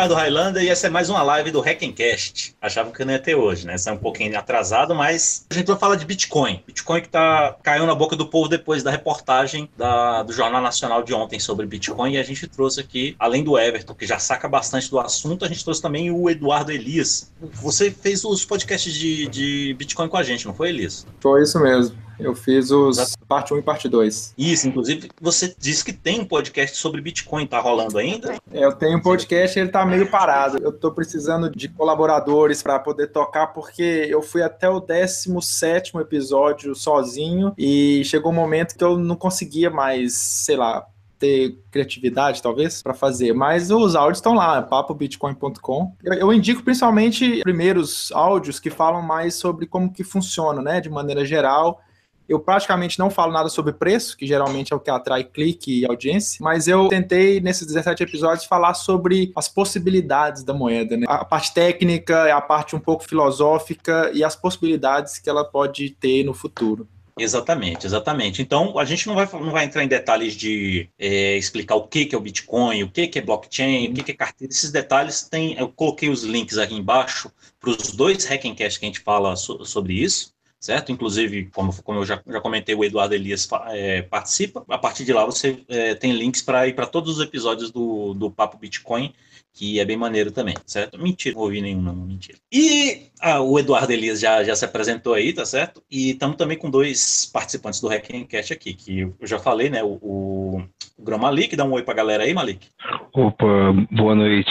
Ricardo Highlander e essa é mais uma live do Hackencast. Achava que não ia ter hoje, né? Sai um pouquinho atrasado, mas a gente vai falar de Bitcoin. Bitcoin que tá caiu na boca do povo depois da reportagem da, do Jornal Nacional de ontem sobre Bitcoin e a gente trouxe aqui, além do Everton, que já saca bastante do assunto, a gente trouxe também o Eduardo Elias. Você fez os podcasts de, de Bitcoin com a gente, não foi, Elias? Foi isso mesmo. Eu fiz os Exato. parte 1 e parte 2. Isso, inclusive você disse que tem um podcast sobre Bitcoin, tá rolando ainda? É, eu tenho um podcast, ele tá meio parado. Eu tô precisando de colaboradores para poder tocar, porque eu fui até o 17 episódio sozinho e chegou um momento que eu não conseguia mais, sei lá, ter criatividade, talvez, para fazer. Mas os áudios estão lá, papobitcoin.com. Eu, eu, indico principalmente primeiros áudios que falam mais sobre como que funciona, né, de maneira geral. Eu praticamente não falo nada sobre preço, que geralmente é o que atrai clique e audiência, mas eu tentei, nesses 17 episódios, falar sobre as possibilidades da moeda, né? A parte técnica, a parte um pouco filosófica e as possibilidades que ela pode ter no futuro. Exatamente, exatamente. Então, a gente não vai, não vai entrar em detalhes de é, explicar o que, que é o Bitcoin, o que, que é blockchain, o que, que é carteira. Esses detalhes tem. Eu coloquei os links aqui embaixo para os dois Hackencast que a gente fala so, sobre isso certo? Inclusive, como, como eu já, já comentei, o Eduardo Elias é, participa. A partir de lá, você é, tem links para ir para todos os episódios do, do Papo Bitcoin que é bem maneiro também, certo? Mentira, não ouvi nenhum, não, mentira. E ah, o Eduardo Elias já, já se apresentou aí, tá certo? E estamos também com dois participantes do Hackencast aqui, que eu já falei, né? O, o, o Grão Malik, dá um oi pra galera aí, Malik. Opa, boa noite.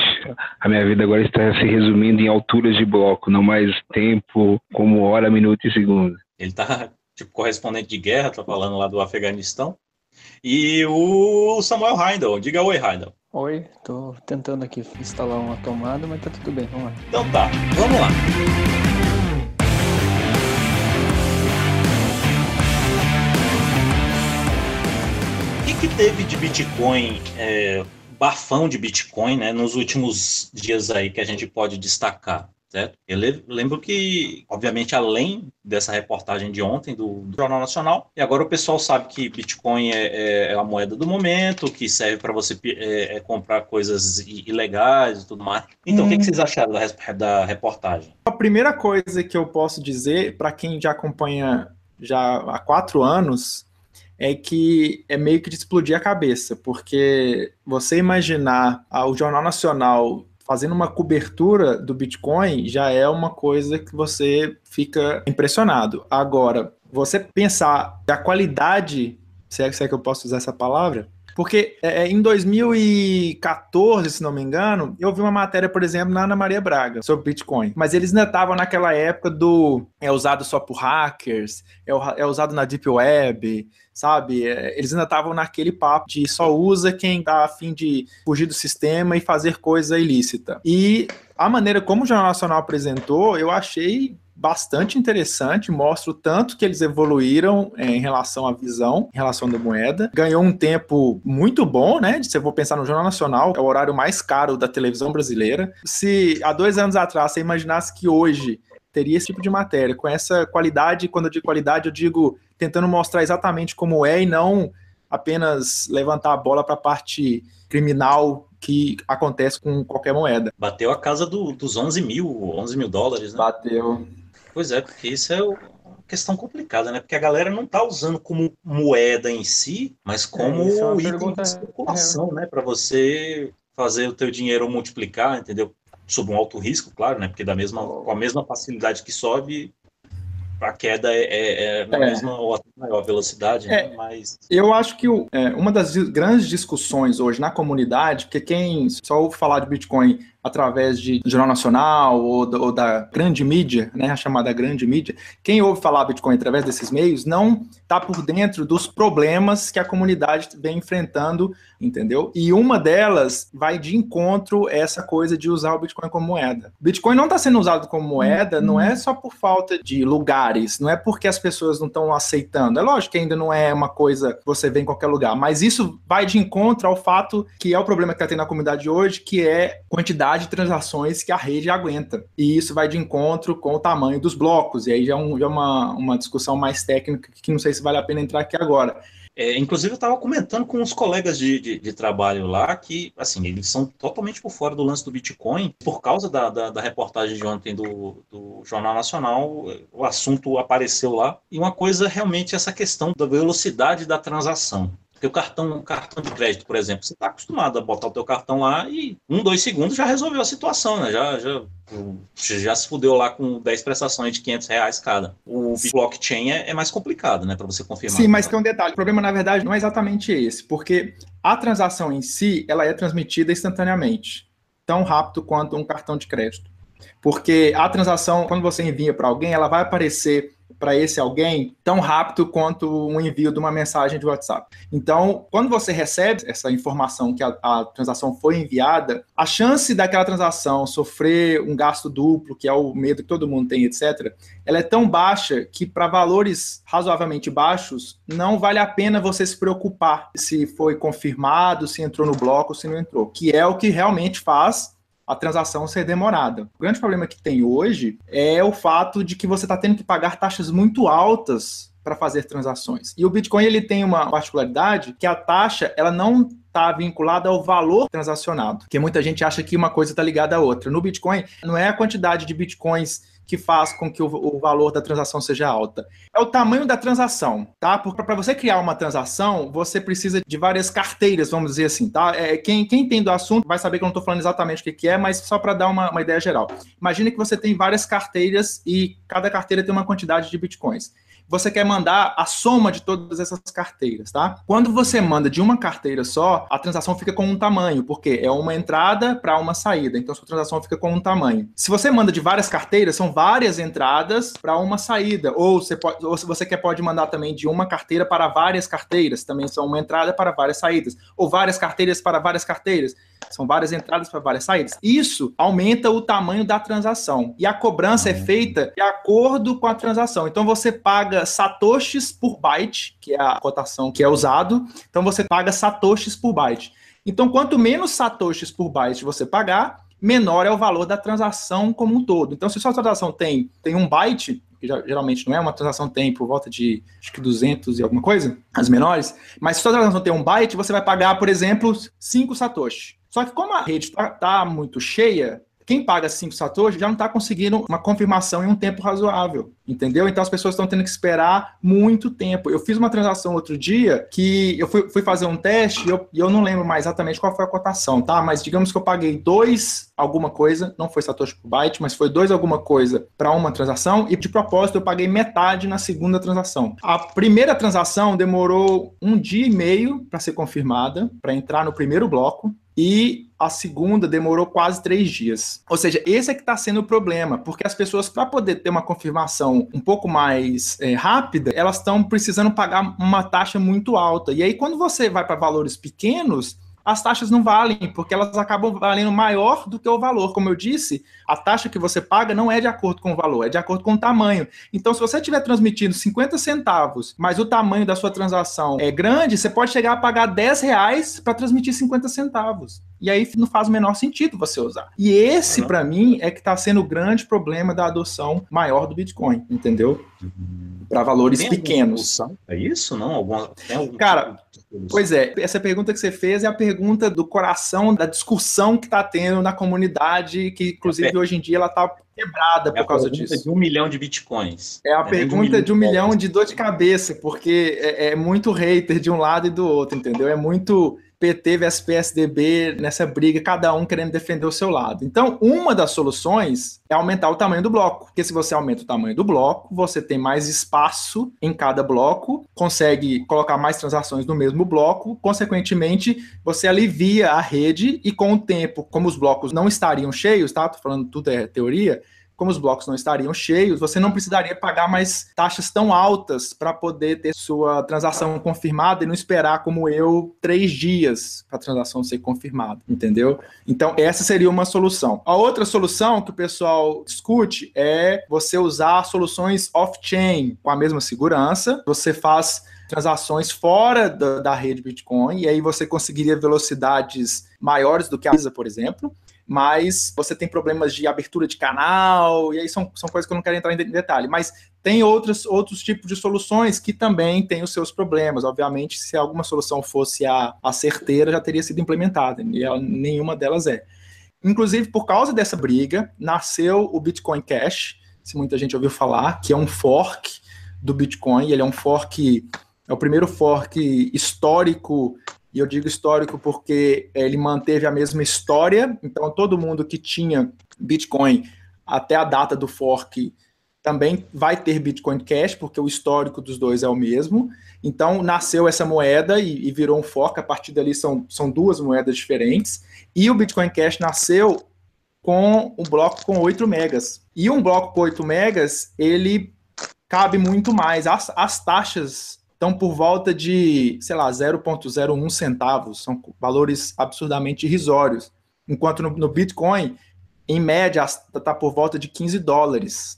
A minha vida agora está se resumindo em alturas de bloco, não mais tempo como hora, minuto e segundo. Ele tá tipo correspondente de guerra, tá falando lá do Afeganistão. E o Samuel Heindel, diga oi, Heindel. Oi, tô tentando aqui instalar uma tomada, mas tá tudo bem, vamos lá. Então tá, vamos lá. O que, que teve de Bitcoin, é, bafão de Bitcoin, né, nos últimos dias aí que a gente pode destacar? Certo? Eu lembro que, obviamente, além dessa reportagem de ontem do, do Jornal Nacional, e agora o pessoal sabe que Bitcoin é, é, é a moeda do momento, que serve para você é, é, comprar coisas ilegais e tudo mais. Então, hum. o que, que, hum. vocês acharam da, da reportagem? A primeira coisa que eu posso dizer, para quem já acompanha já há quatro anos, é que é meio que de explodir a cabeça, porque você imaginar ah, o Jornal Nacional fazendo uma cobertura do Bitcoin já é uma coisa que você fica impressionado. Agora, você pensar a qualidade, se é, se é que eu posso usar essa palavra, porque é, é em 2014, se não me engano, eu vi uma matéria, por exemplo, na Ana Maria Braga sobre Bitcoin. Mas eles ainda estavam naquela época do é usado só por hackers, é, é usado na Deep Web, sabe? É, eles ainda estavam naquele papo de só usa quem tá afim de fugir do sistema e fazer coisa ilícita. E a maneira como o Jornal Nacional apresentou, eu achei bastante interessante, mostra o tanto que eles evoluíram é, em relação à visão, em relação da moeda. Ganhou um tempo muito bom, né? Se eu vou pensar no Jornal Nacional, é o horário mais caro da televisão brasileira. Se há dois anos atrás você imaginasse que hoje teria esse tipo de matéria, com essa qualidade, quando eu digo qualidade, eu digo tentando mostrar exatamente como é e não apenas levantar a bola para a parte criminal que acontece com qualquer moeda. Bateu a casa do, dos 11 mil, 11 mil dólares, né? Bateu. Pois é, porque isso é uma questão complicada, né? Porque a galera não está usando como moeda em si, mas é, como é, é item de circulação, é. né? Para você fazer o teu dinheiro multiplicar, entendeu? Sob um alto risco, claro, né? Porque da mesma, com a mesma facilidade que sobe, a queda é, é, é na é. mesma ou maior velocidade, né? é. mas... Eu acho que o, é, uma das grandes discussões hoje na comunidade, porque quem só ouve falar de Bitcoin através de Jornal Nacional ou, ou, da grande mídia, né, a chamada grande mídia, quem ouve falar Bitcoin através desses meios não está por dentro dos problemas que a comunidade vem enfrentando, entendeu? E uma delas vai de encontro essa coisa de usar o Bitcoin como moeda. Bitcoin não está sendo usado como moeda, não é só por falta de lugares, não é porque as pessoas não estão aceitando. É lógico que ainda não é uma coisa que você vê em qualquer lugar, mas isso vai de encontro ao fato que é o problema que está tendo na comunidade hoje, que é quantidade quantidade de transações que a rede aguenta. E isso vai de encontro com o tamanho dos blocos. E aí já é, um, já é uma, uma discussão mais técnica que não sei se vale a pena entrar aqui agora. É, inclusive, eu estava comentando com uns colegas de, de, de, trabalho lá que, assim, eles são totalmente por fora do lance do Bitcoin. Por causa da, da, da reportagem de ontem do, do, Jornal Nacional, o assunto apareceu lá. E uma coisa realmente é essa questão da velocidade da transação. Porque o cartão, cartão de crédito, por exemplo, você está acostumado a botar o teu cartão lá e um, dois segundos já resolveu a situação, né? Já, já, já se fudeu lá com 10 prestações de 500 reais cada. O blockchain é, é mais complicado, né? Para você confirmar. Sim, mas tem um detalhe. O problema, na verdade, não é exatamente esse. Porque a transação em si, ela é transmitida instantaneamente. Tão rápido quanto um cartão de crédito. Porque a transação, quando você envia para alguém, ela vai aparecer para esse alguém tão rápido quanto um envio de uma mensagem de WhatsApp. Então, quando você recebe essa informação que a, a, transação foi enviada, a chance daquela transação sofrer um gasto duplo, que é o medo que todo mundo tem, etc., ela é tão baixa que para valores razoavelmente baixos, não vale a pena você se preocupar se foi confirmado, se entrou no bloco, se não entrou, que é o que realmente faz a transação ser demorada. O grande problema que tem hoje é o fato de que você está tendo que pagar taxas muito altas para fazer transações. E o Bitcoin ele tem uma particularidade que a taxa ela não está vinculada ao valor transacionado, porque muita gente acha que uma coisa está ligada à outra. No Bitcoin não é a quantidade de bitcoins que faz com que o, o, valor da transação seja alta. É o tamanho da transação, tá? Porque para você criar uma transação, você precisa de várias carteiras, vamos dizer assim, tá? É, quem, quem entende do assunto vai saber que eu não estou falando exatamente o que, que é, mas só para dar uma, uma ideia geral. Imagine que você tem várias carteiras e cada carteira tem uma quantidade de bitcoins você quer mandar a soma de todas essas carteiras, tá? Quando você manda de uma carteira só, a transação fica com um tamanho, porque é uma entrada para uma saída, então sua transação fica com um tamanho. Se você manda de várias carteiras, são várias entradas para uma saída, ou você pode, ou se você quer pode mandar também de uma carteira para várias carteiras, também são uma entrada para várias saídas, ou várias carteiras para várias carteiras. São várias entradas para várias saídas. Isso aumenta o tamanho da transação. E a cobrança é feita de acordo com a transação. Então você paga satoshis por byte, que é a cotação que é usado. Então você paga satoshis por byte. Então quanto menos satoshis por byte você pagar, menor é o valor da transação como um todo. Então se sua transação tem, tem um byte, que geralmente não é uma transação tem por volta de acho que 200 e alguma coisa, as menores, mas se sua transação tem um byte, você vai pagar, por exemplo, 5 satoshi. Só que como a rede está tá muito cheia, quem paga 5 satoshi já não está conseguindo uma confirmação em um tempo razoável, entendeu? Então as pessoas estão tendo que esperar muito tempo. Eu fiz uma transação outro dia que eu fui, fui fazer um teste e eu, eu, não lembro mais exatamente qual foi a cotação, tá? Mas digamos que eu paguei dois alguma coisa, não foi satoshi por byte, mas foi dois alguma coisa para uma transação e de propósito eu paguei metade na segunda transação. A primeira transação demorou um dia e meio para ser confirmada, para entrar no primeiro bloco e a segunda demorou quase três dias. Ou seja, esse é que está sendo o problema, porque as pessoas, para poder ter uma confirmação um pouco mais é, rápida, elas estão precisando pagar uma taxa muito alta. E aí, quando você vai para valores pequenos, as taxas não valem, porque elas acabam valendo maior do que o valor. Como eu disse, a taxa que você paga não é de acordo com o valor, é de acordo com o tamanho. Então, se você estiver transmitindo 50 centavos, mas o tamanho da sua transação é grande, você pode chegar a pagar 10 reais para transmitir 50 centavos. E aí não faz o menor sentido você usar. E esse, para mim, é que está sendo o grande problema da adoção maior do Bitcoin, entendeu? Uhum. Para valores pequenos. É isso? Não? Alguma, algum Cara, tipo pois é. Essa pergunta que você fez é a pergunta do coração da discussão que está tendo na comunidade, que inclusive é hoje em dia ela está quebrada é por causa disso. de um milhão de bitcoins. É a é pergunta de um, milhão, de, um milhão de dor de cabeça, porque é, é muito hater de um lado e do outro, entendeu? É muito PT versus PSDB nessa briga, cada um querendo defender o seu lado. Então, uma das soluções é aumentar o tamanho do bloco, porque se você aumenta o tamanho do bloco, você tem mais espaço em cada bloco, consegue colocar mais transações no mesmo bloco, consequentemente, você alivia a rede e com o tempo, como os blocos não estariam cheios, tá? Tô falando tudo é teoria, como os blocos não estariam cheios, você não precisaria pagar mais taxas tão altas para poder ter sua transação confirmada e não esperar, como eu, três dias para a transação ser confirmada, entendeu? Então, essa seria uma solução. A outra solução que o pessoal discute é você usar soluções off-chain com a mesma segurança. Você faz transações fora da, da, rede Bitcoin, e aí você conseguiria velocidades maiores do que a Visa, por exemplo mas você tem problemas de abertura de canal, e aí são, são coisas que eu não quero entrar em detalhe. Mas Tem outros, outros tipos de soluções que também têm os seus problemas. Obviamente, se alguma solução fosse a, a certeira, já teria sido implementada, e ela, nenhuma delas é. Inclusive, por causa dessa briga, nasceu o Bitcoin Cash, se muita gente ouviu falar, que é um fork do Bitcoin. Ele é um fork, é o primeiro fork histórico, e eu digo histórico porque ele manteve a mesma história. Então, todo mundo que tinha Bitcoin até a data do fork também vai ter Bitcoin Cash, porque o histórico dos dois é o mesmo. Então, nasceu essa moeda e, e, virou um fork. A partir dali são, são duas moedas diferentes. E o Bitcoin Cash nasceu com um bloco com 8 megas. E um bloco com 8 megas, ele cabe muito mais. As, as taxas estão por volta de, sei lá, 0,01 centavos. São valores absurdamente irrisórios. Enquanto no, no Bitcoin, em média, está por volta de 15 dólares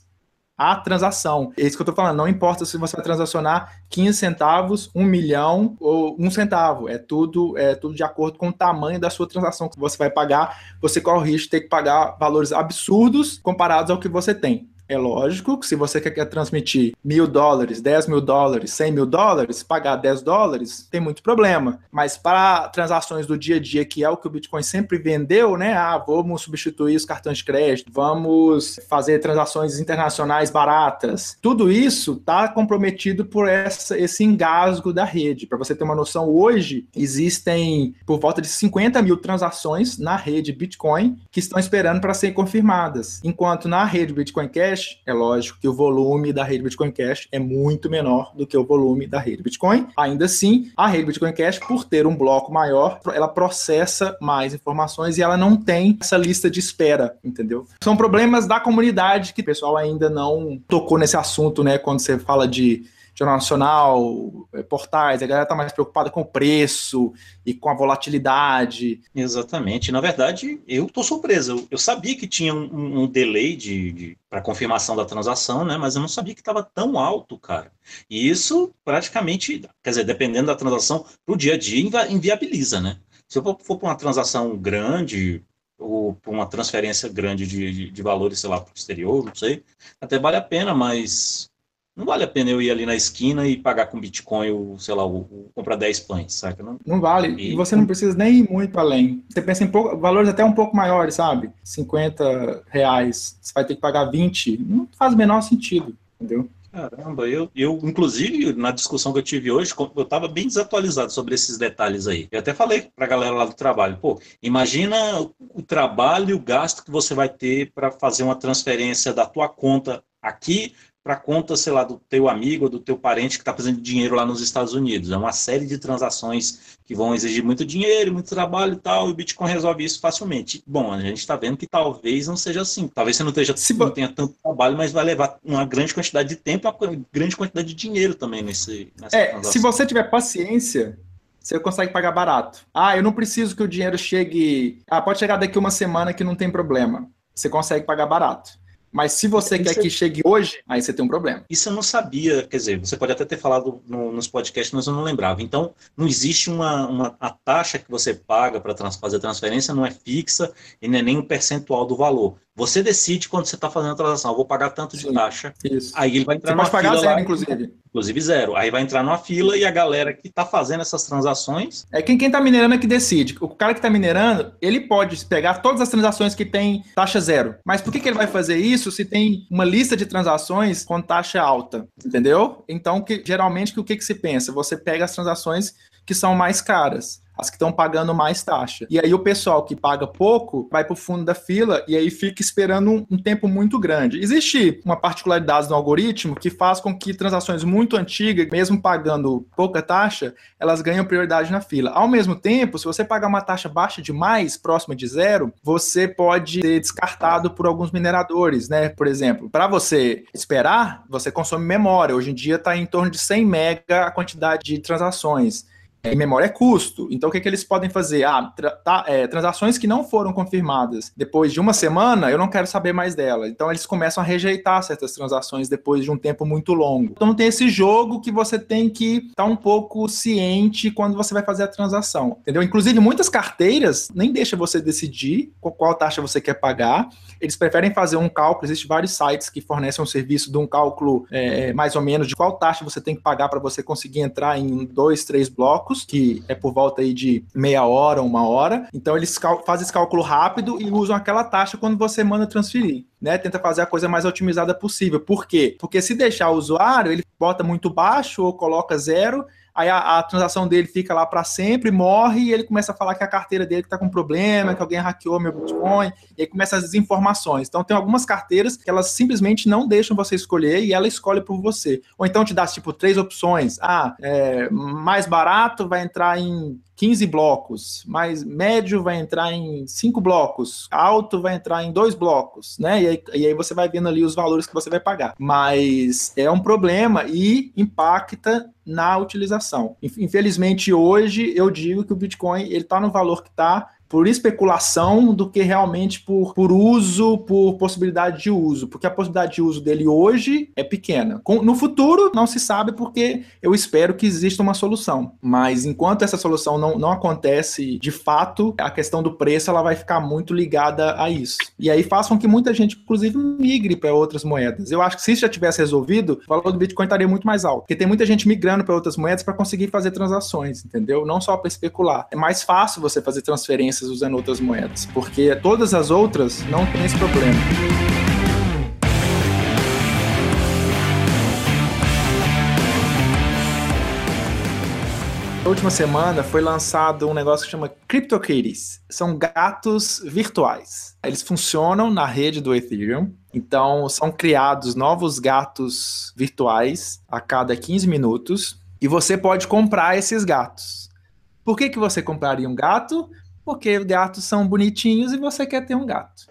a transação. É isso que eu estou falando. Não importa se você vai transacionar 15 centavos, 1 milhão ou 1 centavo. É tudo, é tudo de acordo com o tamanho da sua transação que você vai pagar. Você corre o risco de ter que pagar valores absurdos comparados ao que você tem. É lógico que se você quer transmitir mil dólares, 10 mil dólares, 100 mil dólares, pagar 10 dólares, tem muito problema. Mas para transações do dia a dia, que é o que o Bitcoin sempre vendeu, né? Ah, vamos substituir os cartões de crédito, vamos fazer transações internacionais baratas. Tudo isso está comprometido por essa, esse engasgo da rede. Para você ter uma noção, hoje existem por volta de 50 mil transações na rede Bitcoin que estão esperando para serem confirmadas. Enquanto na rede Bitcoin Cash, Cash, é lógico que o volume da rede Bitcoin Cash é muito menor do que o volume da rede Bitcoin. Ainda assim, a rede Bitcoin Cash, por ter um bloco maior, ela processa mais informações e ela não tem essa lista de espera, entendeu? São problemas da comunidade que o pessoal ainda não tocou nesse assunto, né? Quando você fala de Jornal Nacional, é, portais, a galera está mais preocupada com o preço e com a volatilidade. Exatamente. Na verdade, eu estou surpreso. Eu, sabia que tinha um, um delay de, de para confirmação da transação, né? Mas eu não sabia que estava tão alto, cara. E isso praticamente, quer dizer, dependendo da transação, para o dia a dia inviabiliza, né? Se eu for para uma transação grande, ou para uma transferência grande de, de, de valores, sei lá, para o exterior, não sei, até vale a pena, mas não vale a pena eu ir ali na esquina e pagar com Bitcoin, ou, sei lá, o, o comprar 10 pães, saca? Não, não vale. E... e... você não precisa nem ir muito além. Você pensa em pouco, valores até um pouco maiores, sabe? 50 reais, você vai ter que pagar 20. Não faz o menor sentido, entendeu? Caramba, eu, eu, inclusive, na discussão que eu tive hoje, eu estava bem desatualizado sobre esses detalhes aí. Eu até falei para a galera lá do trabalho, pô, imagina o trabalho e o gasto que você vai ter para fazer uma transferência da tua conta aqui para conta, sei lá, do teu amigo ou do teu parente que está fazendo dinheiro lá nos Estados Unidos. É uma série de transações que vão exigir muito dinheiro, muito trabalho e tal, e o Bitcoin resolve isso facilmente. Bom, a gente está vendo que talvez não seja assim. Talvez você não, esteja, Se não tenha tanto trabalho, mas vai levar uma grande quantidade de tempo e uma grande quantidade de dinheiro também nesse, nessa é, transação. Se você tiver paciência, você consegue pagar barato. Ah, eu não preciso que o dinheiro chegue. Ah, pode chegar daqui uma semana que não tem problema. Você consegue pagar barato. Mas se você quer que chegue hoje, aí você tem um problema. Isso eu não sabia, quer dizer, você pode até ter falado no, nos podcasts, mas eu não lembrava. Então, não existe uma, uma a taxa que você paga para trans, fazer a transferência, não é fixa e não é nem um percentual do valor. Você decide quando você está fazendo a transação, eu vou pagar tanto de Sim, taxa. Isso. Aí ele vai entrar você numa pode pagar zero, lá, inclusive. Inclusive zero. Aí vai entrar numa fila e a galera que está fazendo essas transações. É quem está minerando é que decide. O cara que está minerando, ele pode pegar todas as transações que tem taxa zero. Mas por que, que ele vai fazer isso se tem uma lista de transações com taxa alta? Entendeu? Então, que, geralmente, o que, que se pensa? Você pega as transações que são mais caras as que estão pagando mais taxa. E aí o pessoal que paga pouco vai para o fundo da fila e aí fica esperando um, um, tempo muito grande. Existe uma particularidade no algoritmo que faz com que transações muito antigas, mesmo pagando pouca taxa, elas ganham prioridade na fila. Ao mesmo tempo, se você pagar uma taxa baixa demais, próxima de zero, você pode ser descartado por alguns mineradores, né? Por exemplo, para você esperar, você consome memória. Hoje em dia está em torno de 100 mega a quantidade de transações. E memória é custo. Então, o que, que eles podem fazer? Ah, tra tá, é, transações que não foram confirmadas depois de uma semana, eu não quero saber mais dela. Então, eles começam a rejeitar certas transações depois de um tempo muito longo. Então, tem esse jogo que você tem que estar tá um pouco ciente quando você vai fazer a transação, entendeu? Inclusive, muitas carteiras nem deixam você decidir qual taxa você quer pagar. Eles preferem fazer um cálculo. Existem vários sites que fornecem um serviço de um cálculo é, mais ou menos de qual taxa você tem que pagar para você conseguir entrar em dois, três blocos, que é por volta aí de meia hora, uma hora. Então eles fazem esse cálculo rápido e usam aquela taxa quando você manda transferir. Né, tenta fazer a coisa mais otimizada possível. Por quê? Porque se deixar o usuário, ele bota muito baixo ou coloca zero, aí a, a transação dele fica lá para sempre, morre, e ele começa a falar que a carteira dele está com problema, que alguém hackeou meu Bitcoin, e aí começa as desinformações. Então tem algumas carteiras que elas simplesmente não deixam você escolher e ela escolhe por você. Ou então te dá tipo três opções. Ah, é, mais barato vai entrar em 15 blocos, mais médio vai entrar em 5 blocos, alto vai entrar em 2 blocos, né? E aí, e aí, você vai vendo ali os valores que você vai pagar. Mas é um problema e impacta na utilização. Infelizmente, hoje eu digo que o Bitcoin ele está no valor que está por especulação do que realmente por, por uso, por possibilidade de uso, porque a possibilidade de uso dele hoje é pequena. Com, no futuro, não se sabe, porque eu espero que exista uma solução. Mas enquanto essa solução não, não acontece de fato, a questão do preço ela vai ficar muito ligada a isso. E aí façam que muita gente, inclusive, migre para outras moedas. Eu acho que se isso já tivesse resolvido, o valor do Bitcoin estaria muito mais alto, porque tem muita gente migrando para outras moedas para conseguir fazer transações, entendeu? Não só para especular. É mais fácil você fazer transferências usando outras moedas, porque todas as outras não têm esse problema. Na última semana foi lançado um negócio que chama CryptoKitties. São gatos virtuais. Eles funcionam na rede do Ethereum. Então, são criados novos gatos virtuais a cada 15 minutos. E você pode comprar esses gatos. Por que, que você compraria um gato? Porque gatos são bonitinhos e você quer ter um gato.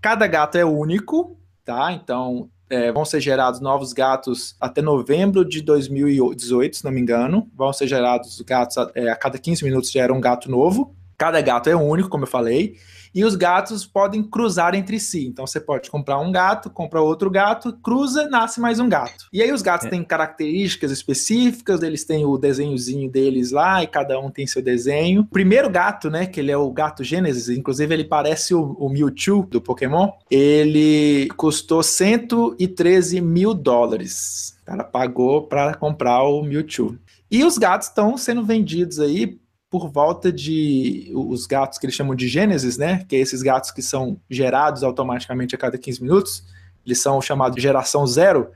Cada gato é único, tá? Então é, vão ser gerados novos gatos até novembro de 2018, se não me engano. Vão ser gerados gatos a, é, a cada 15 minutos gera um gato novo. Cada gato é único, como eu falei e os gatos podem cruzar entre si. Então você pode comprar um gato, compra outro gato, cruza, nasce mais um gato. E aí os gatos é. têm características específicas, eles têm o desenhozinho deles lá e cada um tem seu desenho. O primeiro gato, né, que ele é o gato Gênesis, inclusive ele parece o, o Mewtwo do Pokémon, ele custou 113 mil dólares. O cara pagou para comprar o Mewtwo. E os gatos estão sendo vendidos aí por volta de os gatos que eles chamam de Gênesis, né? Que é esses gatos que são gerados automaticamente a cada 15 minutos. Eles são chamados geração zero.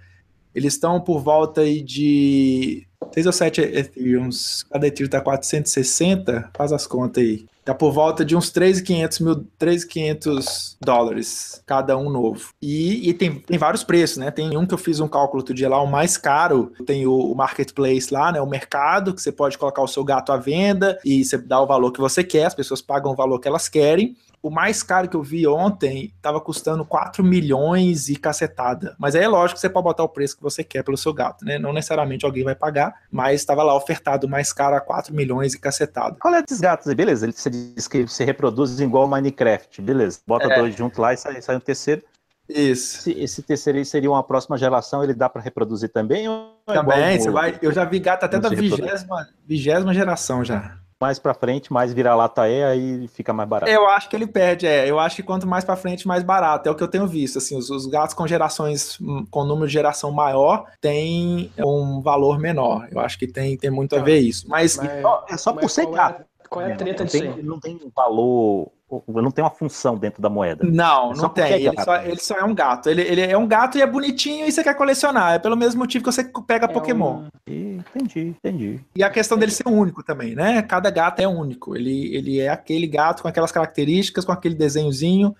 Eles estão por volta aí de 6 ou 7 Ethereums. Cada Ethereum está 460. Faz as contas aí. Tá por volta de uns 3.500 mil, 3.500 dólares cada um novo. E, e, tem, tem vários preços, né? Tem um que eu fiz um cálculo outro dia lá, o mais caro, tem o, o, marketplace lá, né? O mercado, que você pode colocar o seu gato à venda e você dá o valor que você quer, as pessoas pagam o valor que elas querem. O mais caro que eu vi ontem estava custando 4 milhões e cacetada. Mas aí é lógico que você pode botar o preço que você quer pelo seu gato, né? Não necessariamente alguém vai pagar, mas estava lá ofertado mais caro a 4 milhões e cacetada. Qual é desses gatos aí? Beleza, você diz que se reproduz igual Minecraft, beleza. Bota é. dois junto lá e sai, sai um terceiro. Isso. Esse, esse terceiro aí seria uma próxima geração, ele dá para reproduzir também? É também, você vai. Eu já vi gato até da vigésima, vigésima geração já mais para frente, mais vira-lata é, aí fica mais barato. Eu acho que ele perde, é. Eu acho que quanto mais para frente, mais barato. É o que eu tenho visto. Assim, os, os, gatos com gerações, hum, com número de geração maior, tem um valor menor. Eu acho que tem, tem muito a ver isso. Mas, mas é só por ser gato. É, qual é a treta não tem, não tem valor não tem uma função dentro da moeda. Não, é não tem. É ele, só, ele, só, é um gato. Ele, ele, é um gato e é bonitinho e você quer colecionar. É pelo mesmo motivo que você pega é Pokémon. Um... Entendi, entendi. E a questão dele ser único também, né? Cada gato é único. Ele, ele é aquele gato com aquelas características, com aquele desenhozinho.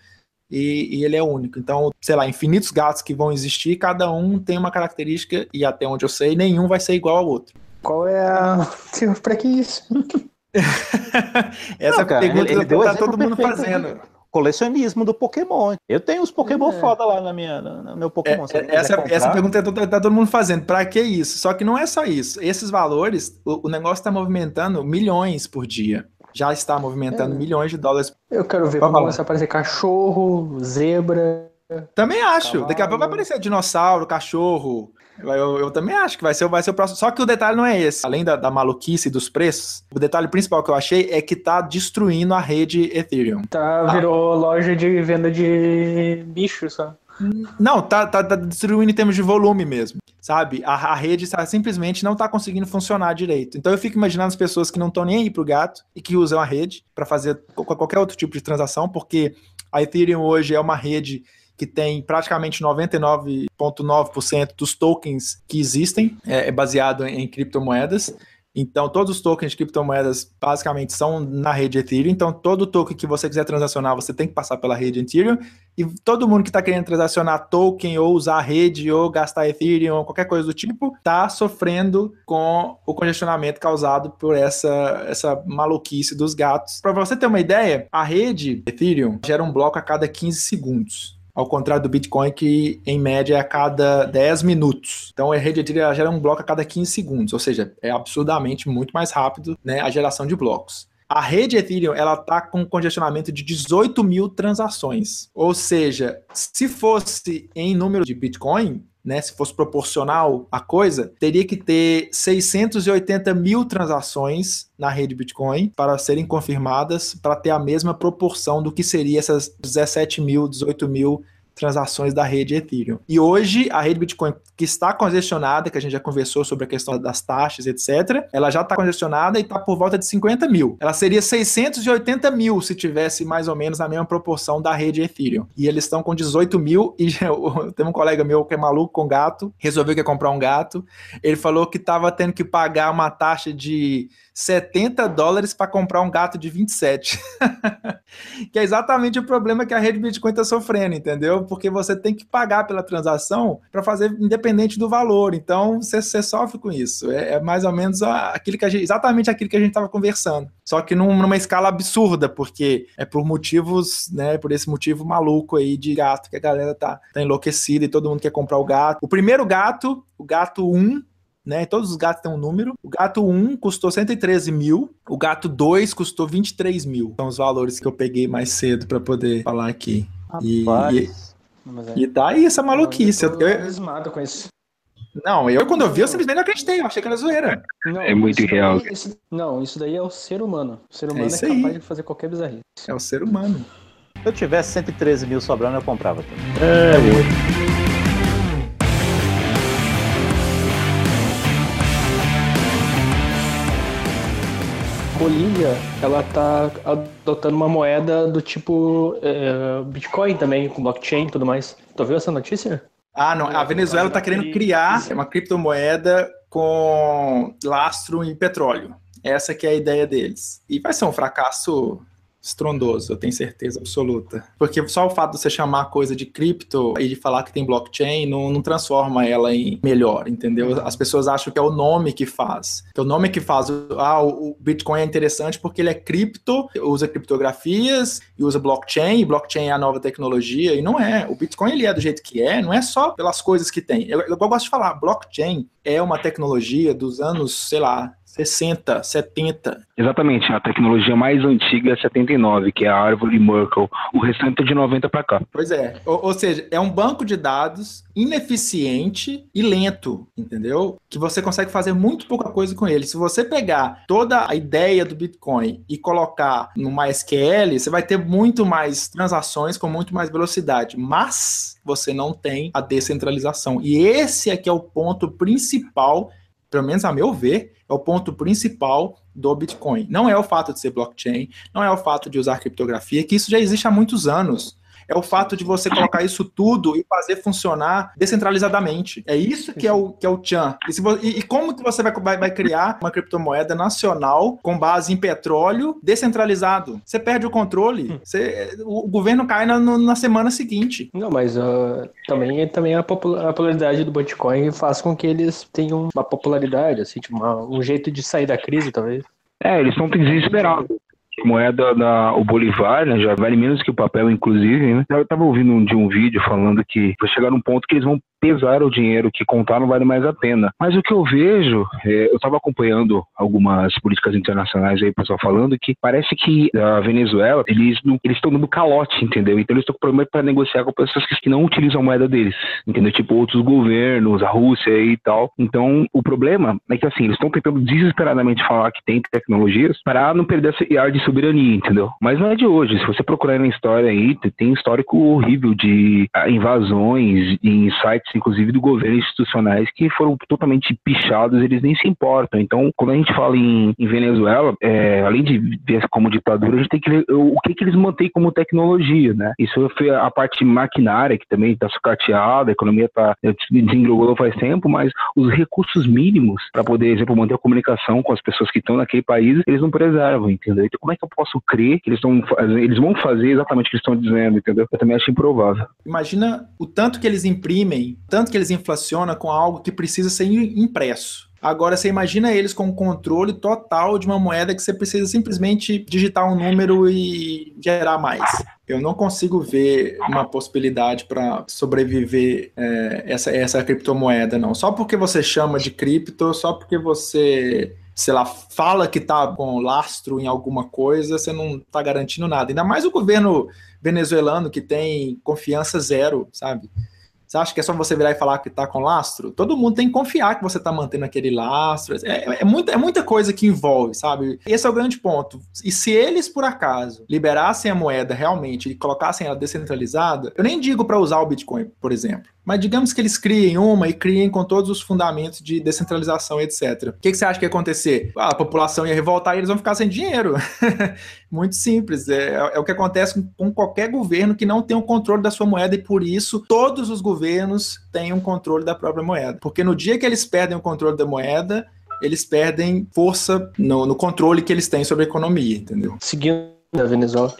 E, e, ele é único. Então, sei lá, infinitos gatos que vão existir, cada um tem uma característica, e até onde eu sei, nenhum vai ser igual ao outro. Qual é a. Pra que isso? Essa não, cara, pergunta ele, ele tá todo mundo fazendo. colecionismo do Pokémon. Eu tenho os Pokémon É. foda lá na minha, no meu É, Pokémon. É, quiser essa, essa pergunta tá, tá todo mundo fazendo. Pra que isso? Só que não é só isso. Esses valores, o, o negócio está movimentando milhões por dia. Já está movimentando É. milhões de dólares. Eu quero ver Pode como falar. a aparecer cachorro, zebra. Também acho. Daqui a pouco vai Cavalo. aparecer dinossauro, cachorro. Eu, eu também acho que vai ser, vai ser o próximo. Só que o detalhe não é esse. Além da, da maluquice e dos preços, o detalhe principal que eu achei é que tá destruindo a rede Ethereum. Tá, virou loja de venda de bicho só. Não, tá, tá, tá destruindo em termos de volume mesmo, sabe? A, a rede tá- simplesmente não tá conseguindo funcionar direito. Então eu fico imaginando as pessoas que não estão nem aí pro gato e que usam a rede para fazer qualquer outro tipo de transação, porque a Ethereum hoje é uma rede que tem praticamente 99,9% dos tokens que existem, é, é baseado em, em criptomoedas. Então, todos os tokens de criptomoedas basicamente são na rede Ethereum. Então, todo token que você quiser transacionar, você tem que passar pela rede Ethereum. E todo mundo que está querendo transacionar token ou usar a rede ou gastar Ethereum, qualquer coisa do tipo, está sofrendo com o congestionamento causado por essa, essa maluquice dos gatos. Para você ter uma ideia, a rede Ethereum gera um bloco a cada 15 segundos. Ao contrário do Bitcoin, que em média é a cada 10 minutos. Então a rede Ethereum gera um bloco a cada 15 segundos, ou seja, é absurdamente muito mais rápido né, a geração de blocos. A rede Ethereum ela está com congestionamento de 18 mil transações. Ou seja, se fosse em número de Bitcoin, né, se fosse proporcional a coisa, teria que ter 680 mil transações na rede Bitcoin para serem confirmadas, para ter a mesma proporção do que seria essas 17 mil, 18 mil transações da rede Ethereum. E hoje, a rede Bitcoin, que está congestionada, que a gente já conversou sobre a questão das taxas, etc., ela já está congestionada e está por volta de 50 mil. Ela seria 680 mil se tivesse mais ou menos a mesma proporção da rede Ethereum. E eles estão com 18 mil e tem um colega meu que é maluco com gato, resolveu que ia comprar um gato. Ele falou que estava tendo que pagar uma taxa de 70 dólares para comprar um gato de 27. que é exatamente o problema que a rede Bitcoin está sofrendo, entendeu? Porque você tem que pagar pela transação para fazer independente do valor. Então você, sofre com isso. É, é mais ou menos aquilo que a gente, exatamente aquilo que a gente estava conversando. Só que num- numa escala absurda, porque é por motivos, né? Por esse motivo maluco aí de gato que a galera tá, tá enlouquecida e todo mundo quer comprar o gato. O primeiro gato, o gato 1, né? Todos os gatos têm um número. O gato 1 custou 113 mil, o gato 2 custou 23 mil. São os valores que eu peguei mais cedo para poder falar aqui. E, Rapaz. Mas é. e tá aí essa maluquice. Eu Eu- tô eu- abismado com isso. não, eu quando eu vi, eu simplesmente não acreditei. Eu achei que era zoeira. Não, É muito isso daí- irreal. isso- não, isso daí é o ser humano. O ser humano é, isso capaz aí. de fazer qualquer bizarrice. É o ser humano. Se eu tivesse 113 mil sobrando, eu comprava também. Bolívia, ela tá adotando uma moeda do tipo é, Bitcoin também, com blockchain e tudo mais. Tu viu essa notícia? Ah, não. A Venezuela tá querendo criar uma criptomoeda com lastro em petróleo. Essa que é a ideia deles. E vai ser um fracasso estrondoso, eu tenho certeza absoluta. Porque só o fato de você chamar a coisa de cripto e de falar que tem blockchain não, não transforma ela em melhor, entendeu? As pessoas acham que é o nome que faz. É o nome que faz. Ah, o o Bitcoin é interessante porque ele é cripto, usa criptografias e usa blockchain, e blockchain é a nova tecnologia, e não é. O Bitcoin ele é do jeito que é, não é só pelas coisas que tem. Eu, eu gosto de falar, blockchain é uma tecnologia dos anos, sei lá, 60, 70. Exatamente, a tecnologia mais antiga é 79, que é a árvore Merkle. O restante é de 90 para cá. Pois é. Ou, ou seja, é um banco de dados ineficiente e lento, entendeu? Que você consegue fazer muito pouca coisa com ele. Se você pegar toda a ideia do Bitcoin e colocar no MySQL, você vai ter muito mais transações com muito mais velocidade. Mas você não tem a descentralização. E esse é que é o ponto principal, pelo menos a meu ver, é o ponto principal do Bitcoin. Não é o fato de ser blockchain, não é o fato de usar criptografia, que isso já existe há muitos anos. É o fato de você colocar isso tudo e fazer funcionar descentralizadamente. É isso que é o, que é o Chan. E, vo- e- e como que você vai, vai, vai criar uma criptomoeda nacional com base em petróleo descentralizado? Você perde o controle, você- o, o governo cai na, no- na semana seguinte. Não, mas ah, também, também a, popula- a popularidade do Bitcoin faz com que eles tenham uma popularidade, assim, tipo, uma- um jeito de sair da crise, talvez. É, eles estão desesperados. Moeda da o Bolivar, né, já vale menos que o papel, inclusive, né? Eu estava ouvindo um, de um vídeo falando que vai chegar num ponto que eles vão pesar o dinheiro, que contar não vale mais a pena. Mas o que eu vejo, é, eu estava acompanhando algumas políticas internacionais aí, pessoal falando que parece que a Venezuela, eles eles estão dando calote, entendeu? Então eles estão com problema para negociar com pessoas que não utilizam a moeda deles, entendeu? Tipo outros governos, a Rússia e tal. Então o problema é que assim, eles estão tentando desesperadamente falar que tem tecnologias para não perder esse ar de soberania, entendeu? Mas não é de hoje. Se você procurar na história aí, tem histórico horrível de ah, invasões em sites inclusive do governo institucionais que foram totalmente pichados, eles nem se importam. Então, quando a gente fala em, em Venezuela, é, além de ver como ditadura, a gente tem que ver o que, que eles mantêm como tecnologia, né? Isso foi a parte maquinária, que também está sucateada, a economia está desengrolou faz tempo, mas os recursos mínimos para poder, exemplo, manter a comunicação com as pessoas que estão naquele país, eles não preservam, entendeu? Então, como é que eu posso crer que eles, estão, eles vão fazer exatamente o que eles estão dizendo, entendeu? Eu também acho improvável. Imagina o tanto que eles imprimem tanto que eles inflacionam com algo que precisa ser impresso. Agora, você imagina eles com o controle total de uma moeda que você precisa simplesmente digitar um número e gerar mais. Eu não consigo ver uma possibilidade para sobreviver é, essa, essa criptomoeda, não. Só porque você chama de cripto, só porque você sei lá, fala que tá com lastro em alguma coisa, você não tá garantindo nada. Ainda mais o governo venezuelano que tem confiança zero, sabe? Você acha que é só você virar e falar que está com lastro? Todo mundo tem que confiar que você está mantendo aquele lastro. É, é, muita, é muita coisa que envolve, sabe? Esse é o grande ponto. E se eles, por acaso, liberassem a moeda realmente e colocassem ela descentralizada, eu nem digo para usar o Bitcoin, por exemplo. Mas digamos que eles criem uma e criem com todos os fundamentos de descentralização, etc. O que, que você acha que ia acontecer? A população ia revoltar e eles vão ficar sem dinheiro. Muito simples. É, é, o que acontece com qualquer governo que não tem o controle da sua moeda e por isso todos os governos têm um controle da própria moeda. Porque no dia que eles perdem o controle da moeda, eles perdem força no, no controle que eles têm sobre a economia, entendeu? Seguindo a Venezuela,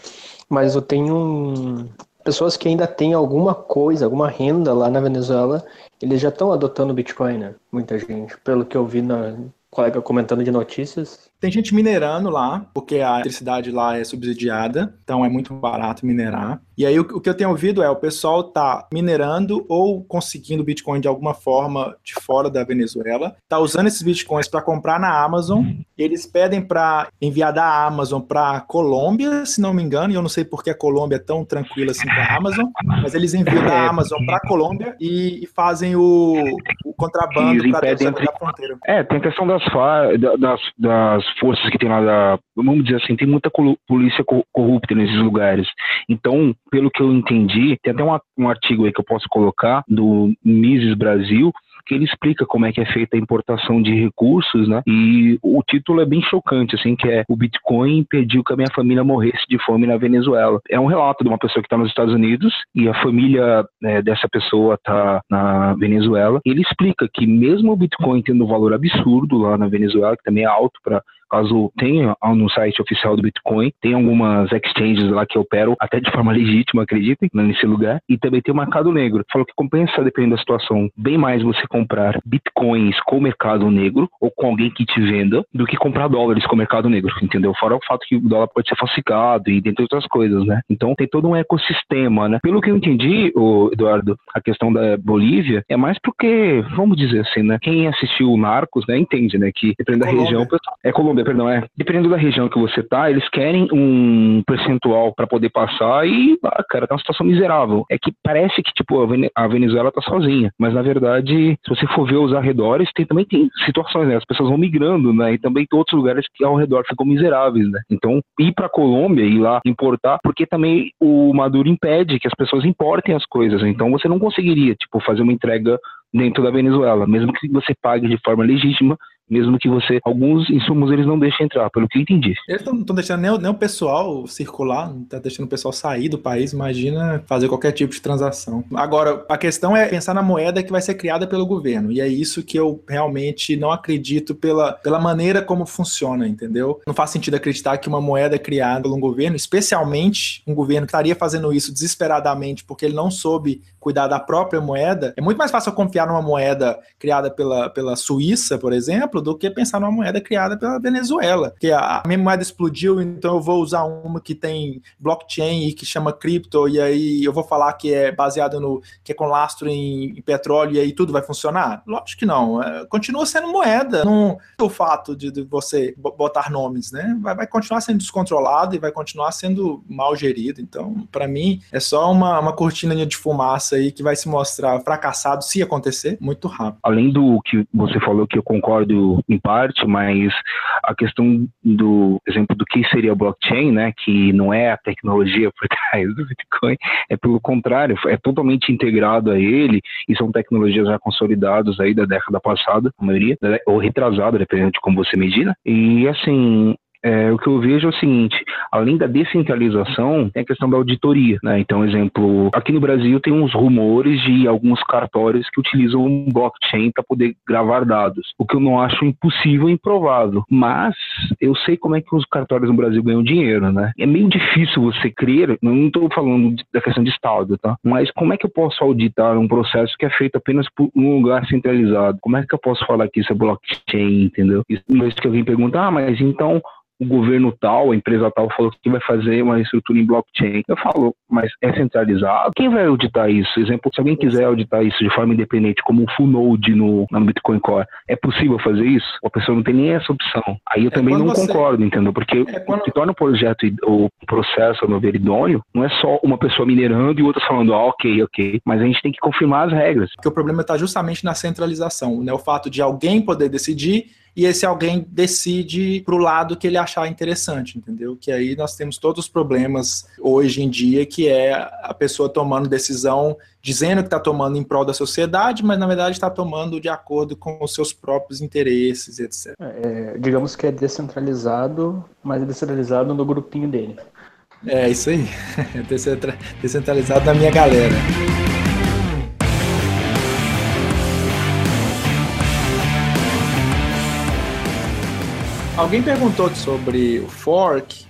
mas eu tenho um, pessoas que ainda têm alguma coisa, alguma renda lá na Venezuela, eles já estão adotando Bitcoin, né? Muita gente. Pelo que eu vi na colega comentando de notícias, tem gente minerando lá, porque a eletricidade lá é subsidiada, então é muito barato minerar. E aí o, o que eu tenho ouvido é o pessoal tá minerando ou conseguindo Bitcoin de alguma forma de fora da Venezuela, tá usando esses Bitcoins para comprar na Amazon. Eles pedem para enviar da Amazon para Colômbia, se não me engano, e eu não sei porque a Colômbia é tão tranquila assim com a Amazon, mas eles enviam da é. Amazon para Colômbia e, e, fazem o, o contrabando para dentro da fronteira. É, tem questão das, das, das forças que tem lá, da, vamos dizer assim, tem muita polícia corrupta nesses lugares. Então, pelo que eu entendi, tem até um, um artigo aí que eu posso colocar do Mises Brasil, que ele explica como é que é feita a importação de recursos, né? E o título é bem chocante, assim, que é o Bitcoin impediu que a minha família morresse de fome na Venezuela. É um relato de uma pessoa que está nos Estados Unidos e a família né, dessa pessoa está na Venezuela. Ele explica que mesmo o Bitcoin tendo um valor absurdo lá na Venezuela, que também é alto para caso tenha no site oficial do Bitcoin, tem algumas exchanges lá que operam até de forma legítima, acreditem, nesse lugar, e também tem o mercado negro. Falou que compensa, dependendo da situação, bem mais você comprar bitcoins com o mercado negro ou com alguém que te venda do que comprar dólares com o mercado negro, entendeu? Fora o fato que o dólar pode ser falsificado e dentre outras coisas, né? Então tem todo um ecossistema, né? Pelo que eu entendi, Eduardo, a questão da Bolívia é mais porque, vamos dizer assim, né? Quem assistiu o Narcos, né, entende, né? Que dependendo da região, é Colômbia, perdão, é. Dependendo da região que você tá, eles querem um percentual para poder passar e, ah, cara, tá uma situação miserável. É que parece que, tipo, a Venezuela tá sozinha, mas na verdade, se você for ver os arredores, tem, também tem situações, né? As pessoas vão migrando, né? E também tem outros lugares que ao redor ficam miseráveis, né? Então, ir para Colômbia e lá importar, porque também o Maduro impede que as pessoas importem as coisas. Então, você não conseguiria, tipo, fazer uma entrega dentro da Venezuela, mesmo que você pague de forma legítima mesmo que você, alguns insumos eles não deixem entrar, pelo que eu entendi. Eles não estão deixando nem, nem, o pessoal circular, não tá deixando o pessoal sair do país, imagina fazer qualquer tipo de transação. Agora, a questão é pensar na moeda que vai ser criada pelo governo, e é isso que eu realmente não acredito pela, pela maneira como funciona, entendeu? Não faz sentido acreditar que uma moeda criada por um governo, especialmente um governo que estaria fazendo isso desesperadamente porque ele não soube cuidar da própria moeda, é muito mais fácil confiar numa moeda criada pela, pela Suíça, por exemplo, exemplo, do que pensar numa moeda criada pela Venezuela. Porque a minha moeda explodiu, então eu vou usar uma que tem blockchain e que chama cripto, e aí eu vou falar que é baseado no. que é com lastro em, em petróleo, e aí tudo vai funcionar? Lógico que não. É, continua sendo moeda. Não o fato de, de você botar nomes, né? Vai, vai, continuar sendo descontrolado e vai continuar sendo mal gerido. Então, para mim, é só uma, uma cortina de fumaça aí que vai se mostrar fracassado se acontecer muito rápido. Além do que você falou que eu concordo em parte, mas a questão do exemplo do que seria blockchain, né, que não é a tecnologia por trás do Bitcoin, é pelo contrário, é totalmente integrado a ele e são tecnologias já consolidadas aí da década passada, a maioria, né, ou retrasada, dependendo de como você medir? E assim, é, o que eu vejo é o seguinte: além da descentralização, tem a questão da auditoria. Né? Então, exemplo, aqui no Brasil tem uns rumores de alguns cartórios que utilizam um blockchain para poder gravar dados, o que eu não acho impossível e improvável. Mas eu sei como é que os cartórios no Brasil ganham dinheiro, né? É meio difícil você crer, não estou falando da questão de Estado, tá? Mas como é que eu posso auditar um processo que é feito apenas por um lugar centralizado? Como é que eu posso falar que isso é blockchain, entendeu? Isso que alguém pergunta, ah, mas então o governo tal, a empresa tal falou que vai fazer uma estrutura em blockchain. Eu falo, mas é centralizado? Quem vai auditar isso? Exemplo, se alguém quiser auditar isso de forma independente, como um full node no, no Bitcoin Core, é possível fazer isso? A pessoa não tem nem essa opção. Aí eu é também não você... concordo, entendeu? Porque é quando... o que torna o projeto, o processo, a meu ver, idôneo, não é só uma pessoa minerando e outra falando, ah, ok, ok, mas a gente tem que confirmar as regras. Porque o problema está justamente na centralização, né? O fato de alguém poder decidir e esse alguém decide para o lado que ele achar interessante, entendeu? Que aí nós temos todos os problemas hoje em dia, que é a pessoa tomando decisão, dizendo que está tomando em prol da sociedade, mas na verdade está tomando de acordo com os seus próprios interesses, etc. É, digamos que é descentralizado, mas é descentralizado no grupinho dele. É isso aí, descentralizado na minha galera. Alguém perguntou sobre o fork.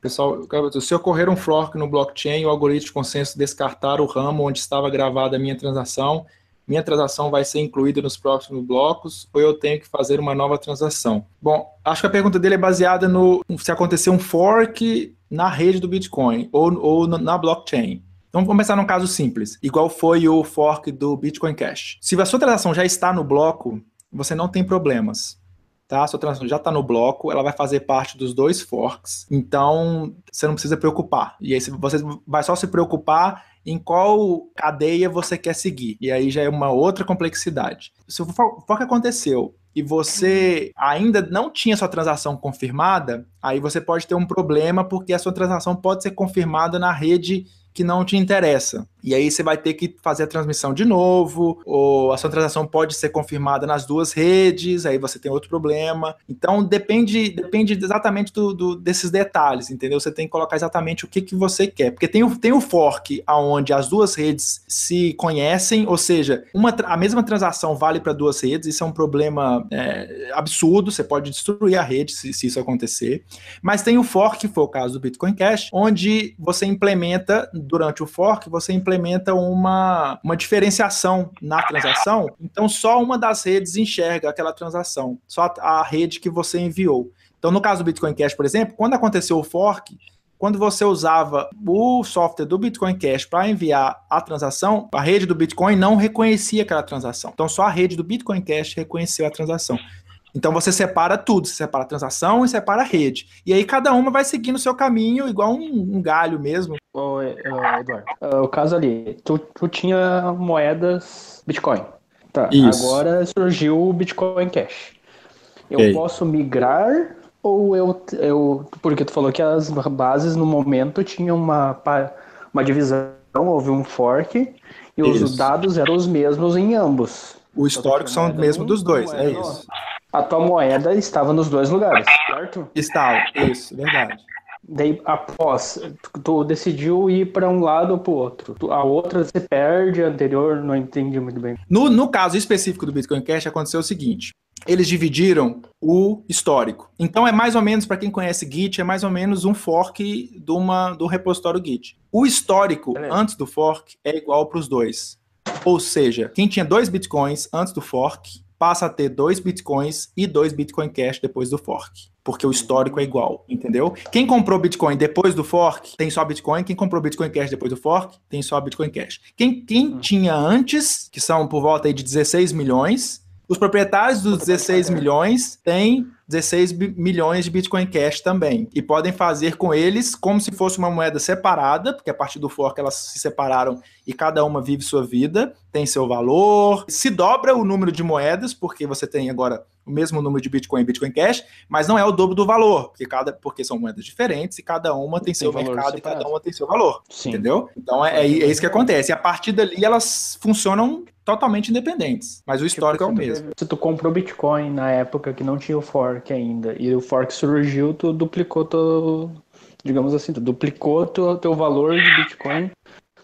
Pessoal, se ocorrer um fork no blockchain, o algoritmo de consenso descartar o ramo onde estava gravada a minha transação, minha transação vai ser incluída nos próximos blocos ou eu tenho que fazer uma nova transação? Bom, acho que a pergunta dele é baseada no se acontecer um fork na rede do Bitcoin ou, ou na blockchain. Então vamos começar num caso simples, igual foi o fork do Bitcoin Cash. Se a sua transação já está no bloco, você não tem problemas tá? Sua transação já está no bloco, ela vai fazer parte dos dois forks, então você não precisa preocupar. E aí você vai só se preocupar em qual cadeia você quer seguir. E aí já é uma outra complexidade. Se o fork aconteceu e você ainda não tinha sua transação confirmada, aí você pode ter um problema porque a sua transação pode ser confirmada na rede que não te interessa. E aí você vai ter que fazer a transmissão de novo, ou a sua transação pode ser confirmada nas duas redes, aí você tem outro problema. Então depende, depende exatamente do, do desses detalhes, entendeu? Você tem que colocar exatamente o que, que você quer. Porque tem o, tem o fork onde as duas redes se conhecem, ou seja, uma, a mesma transação vale para duas redes, isso é um problema é, absurdo, você pode destruir a rede se, se isso acontecer. Mas tem o fork, que foi o caso do Bitcoin Cash, onde você implementa, durante o fork, você implementa implementa uma, uma diferenciação na transação, então só uma das redes enxerga aquela transação, só a, rede que você enviou. Então, no caso do Bitcoin Cash, por exemplo, quando aconteceu o fork, quando você usava o software do Bitcoin Cash para enviar a transação, a rede do Bitcoin não reconhecia aquela transação. Então, só a rede do Bitcoin Cash reconheceu a transação. Então você separa tudo, você separa a transação e separa a rede. E aí cada uma vai seguindo o seu caminho, igual um, um galho mesmo. Ô, Eduardo, uh, o caso ali, tu, tu tinha moedas Bitcoin. Tá, Isso. agora surgiu o Bitcoin Cash. Eu Ei. posso migrar ou eu, eu. Porque tu falou que as bases no momento tinham uma, uma divisão, houve um fork, e Isso. os dados eram os mesmos em ambos. O histórico são o mesmo dos dois, é isso. A tua moeda estava nos dois lugares, certo? Estava, isso, verdade. Daí, após, tu, tu decidiu ir para um lado ou para o outro. Tu, a outra você perde, a anterior não entendi muito bem. No, no caso específico do Bitcoin Cash, aconteceu o seguinte: eles dividiram o histórico. Então é mais ou menos, para quem conhece Git, é mais ou menos um fork do, uma, do repositório Git. O histórico Beleza. antes do fork é igual para os dois. Ou seja, quem tinha dois bitcoins antes do fork passa a ter dois Bitcoins e dois Bitcoin Cash depois do fork. Porque o histórico é igual, entendeu? Quem comprou Bitcoin depois do fork tem só Bitcoin. Quem comprou Bitcoin Cash depois do fork tem só Bitcoin Cash. Quem, quem tinha antes, que são por volta aí de 16 milhões, os proprietários dos 16 milhões têm 16 milhões de Bitcoin Cash também. E podem fazer com eles como se fosse uma moeda separada, porque a partir do fork elas se separaram e cada uma vive sua vida, tem seu valor. Se dobra o número de moedas, porque você tem agora o mesmo número de Bitcoin e Bitcoin Cash, mas não é o dobro do valor, porque, cada, porque são moedas diferentes e cada uma tem, tem seu mercado separado. e cada uma tem seu valor. Sim. Entendeu? Então é, é, é isso que acontece. E a partir dali elas funcionam totalmente independentes, mas o histórico tipo, é o mesmo. Se tu comprou Bitcoin na época que não tinha o fork ainda, e o fork surgiu, tu duplicou teu, digamos assim, tu duplicou teu, teu valor de Bitcoin.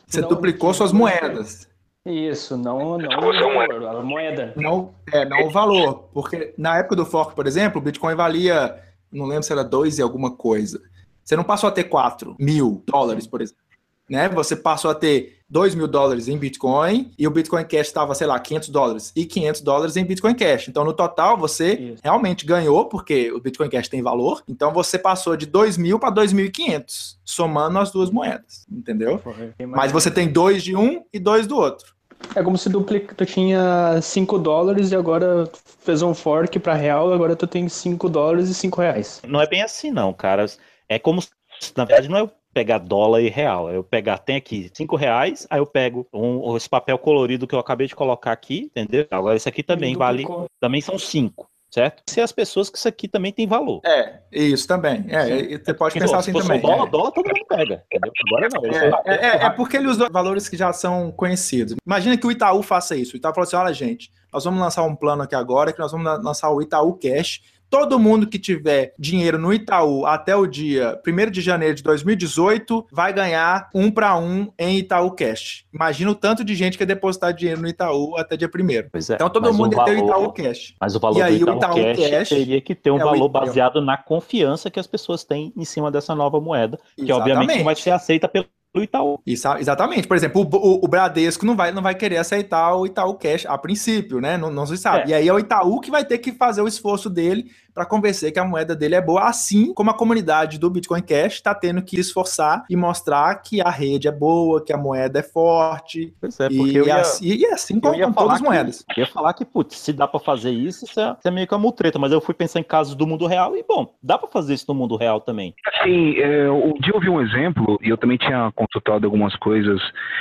Você duplicou suas moedas. Isso, não, não o valor, a moeda. Não, é, não o valor, porque na época do fork, por exemplo, o Bitcoin valia, não lembro se era dois e alguma coisa. Você não passou a ter 4 mil dólares, por exemplo né? Você passou a ter 2 mil dólares em Bitcoin e o Bitcoin Cash estava, sei lá, 500 dólares e 500 dólares em Bitcoin Cash. Então, no total, você Isso. realmente ganhou, porque o Bitcoin Cash tem valor. Então, você passou de 2 mil para 2.500, somando as duas moedas, entendeu? Mas você tem dois de um e dois do outro. É como se duplica, tu tinha 5 dólares e agora fez um fork para real, agora tu tem 5 dólares e 5 reais. Não é bem assim não, cara. É como se, na verdade, não é o pegar dólar e real. Eu pegar, tem aqui cinco reais, aí eu pego um, esse papel colorido que eu acabei de colocar aqui, entendeu? Agora esse aqui também vale, também são cinco. Certo? Se as pessoas que isso aqui também tem valor. É, isso também. É, você pode pensar assim também. Dólar, é. dólar todo mundo pega. Entendeu? Agora não. É, é, é, é, porque ele usa valores que já são conhecidos. Imagina que o Itaú faça isso. O Itaú falou assim: olha, gente, nós vamos lançar um plano aqui agora que nós vamos lançar o Itaú Cash todo mundo que tiver dinheiro no Itaú até o dia 1 de janeiro de 2018 vai ganhar um para um em Itaú Cash. Imagina o tanto de gente que é depositar dinheiro no Itaú até dia 1 é, Então todo mundo ia ter o Itaú Cash. Mas o valor e aí, do Itaú, Itaú Cash, Cash, teria que ter um é valor baseado na confiança que as pessoas têm em cima dessa nova moeda, que Exatamente. obviamente não vai ser aceita pelo do Itaú. Isso, exatamente. Por exemplo, o, o, o, Bradesco não vai, não vai querer aceitar o Itaú Cash a princípio, né? Não, não se sabe. É. E aí é o Itaú que vai ter que fazer o esforço dele para convencer que a moeda dele é boa, assim como a comunidade do Bitcoin Cash está tendo que se esforçar e mostrar que a rede é boa, que a moeda é forte. Pois é, porque e, eu ia, assim, e assim com, com todas as moedas. Que, eu ia falar que, putz, se dá para fazer isso, isso é, isso é, meio que uma mutreta, mas eu fui pensar em casos do mundo real e, bom, dá para fazer isso no mundo real também. Assim, é, o dia eu vi um exemplo, e eu também tinha consultado algumas coisas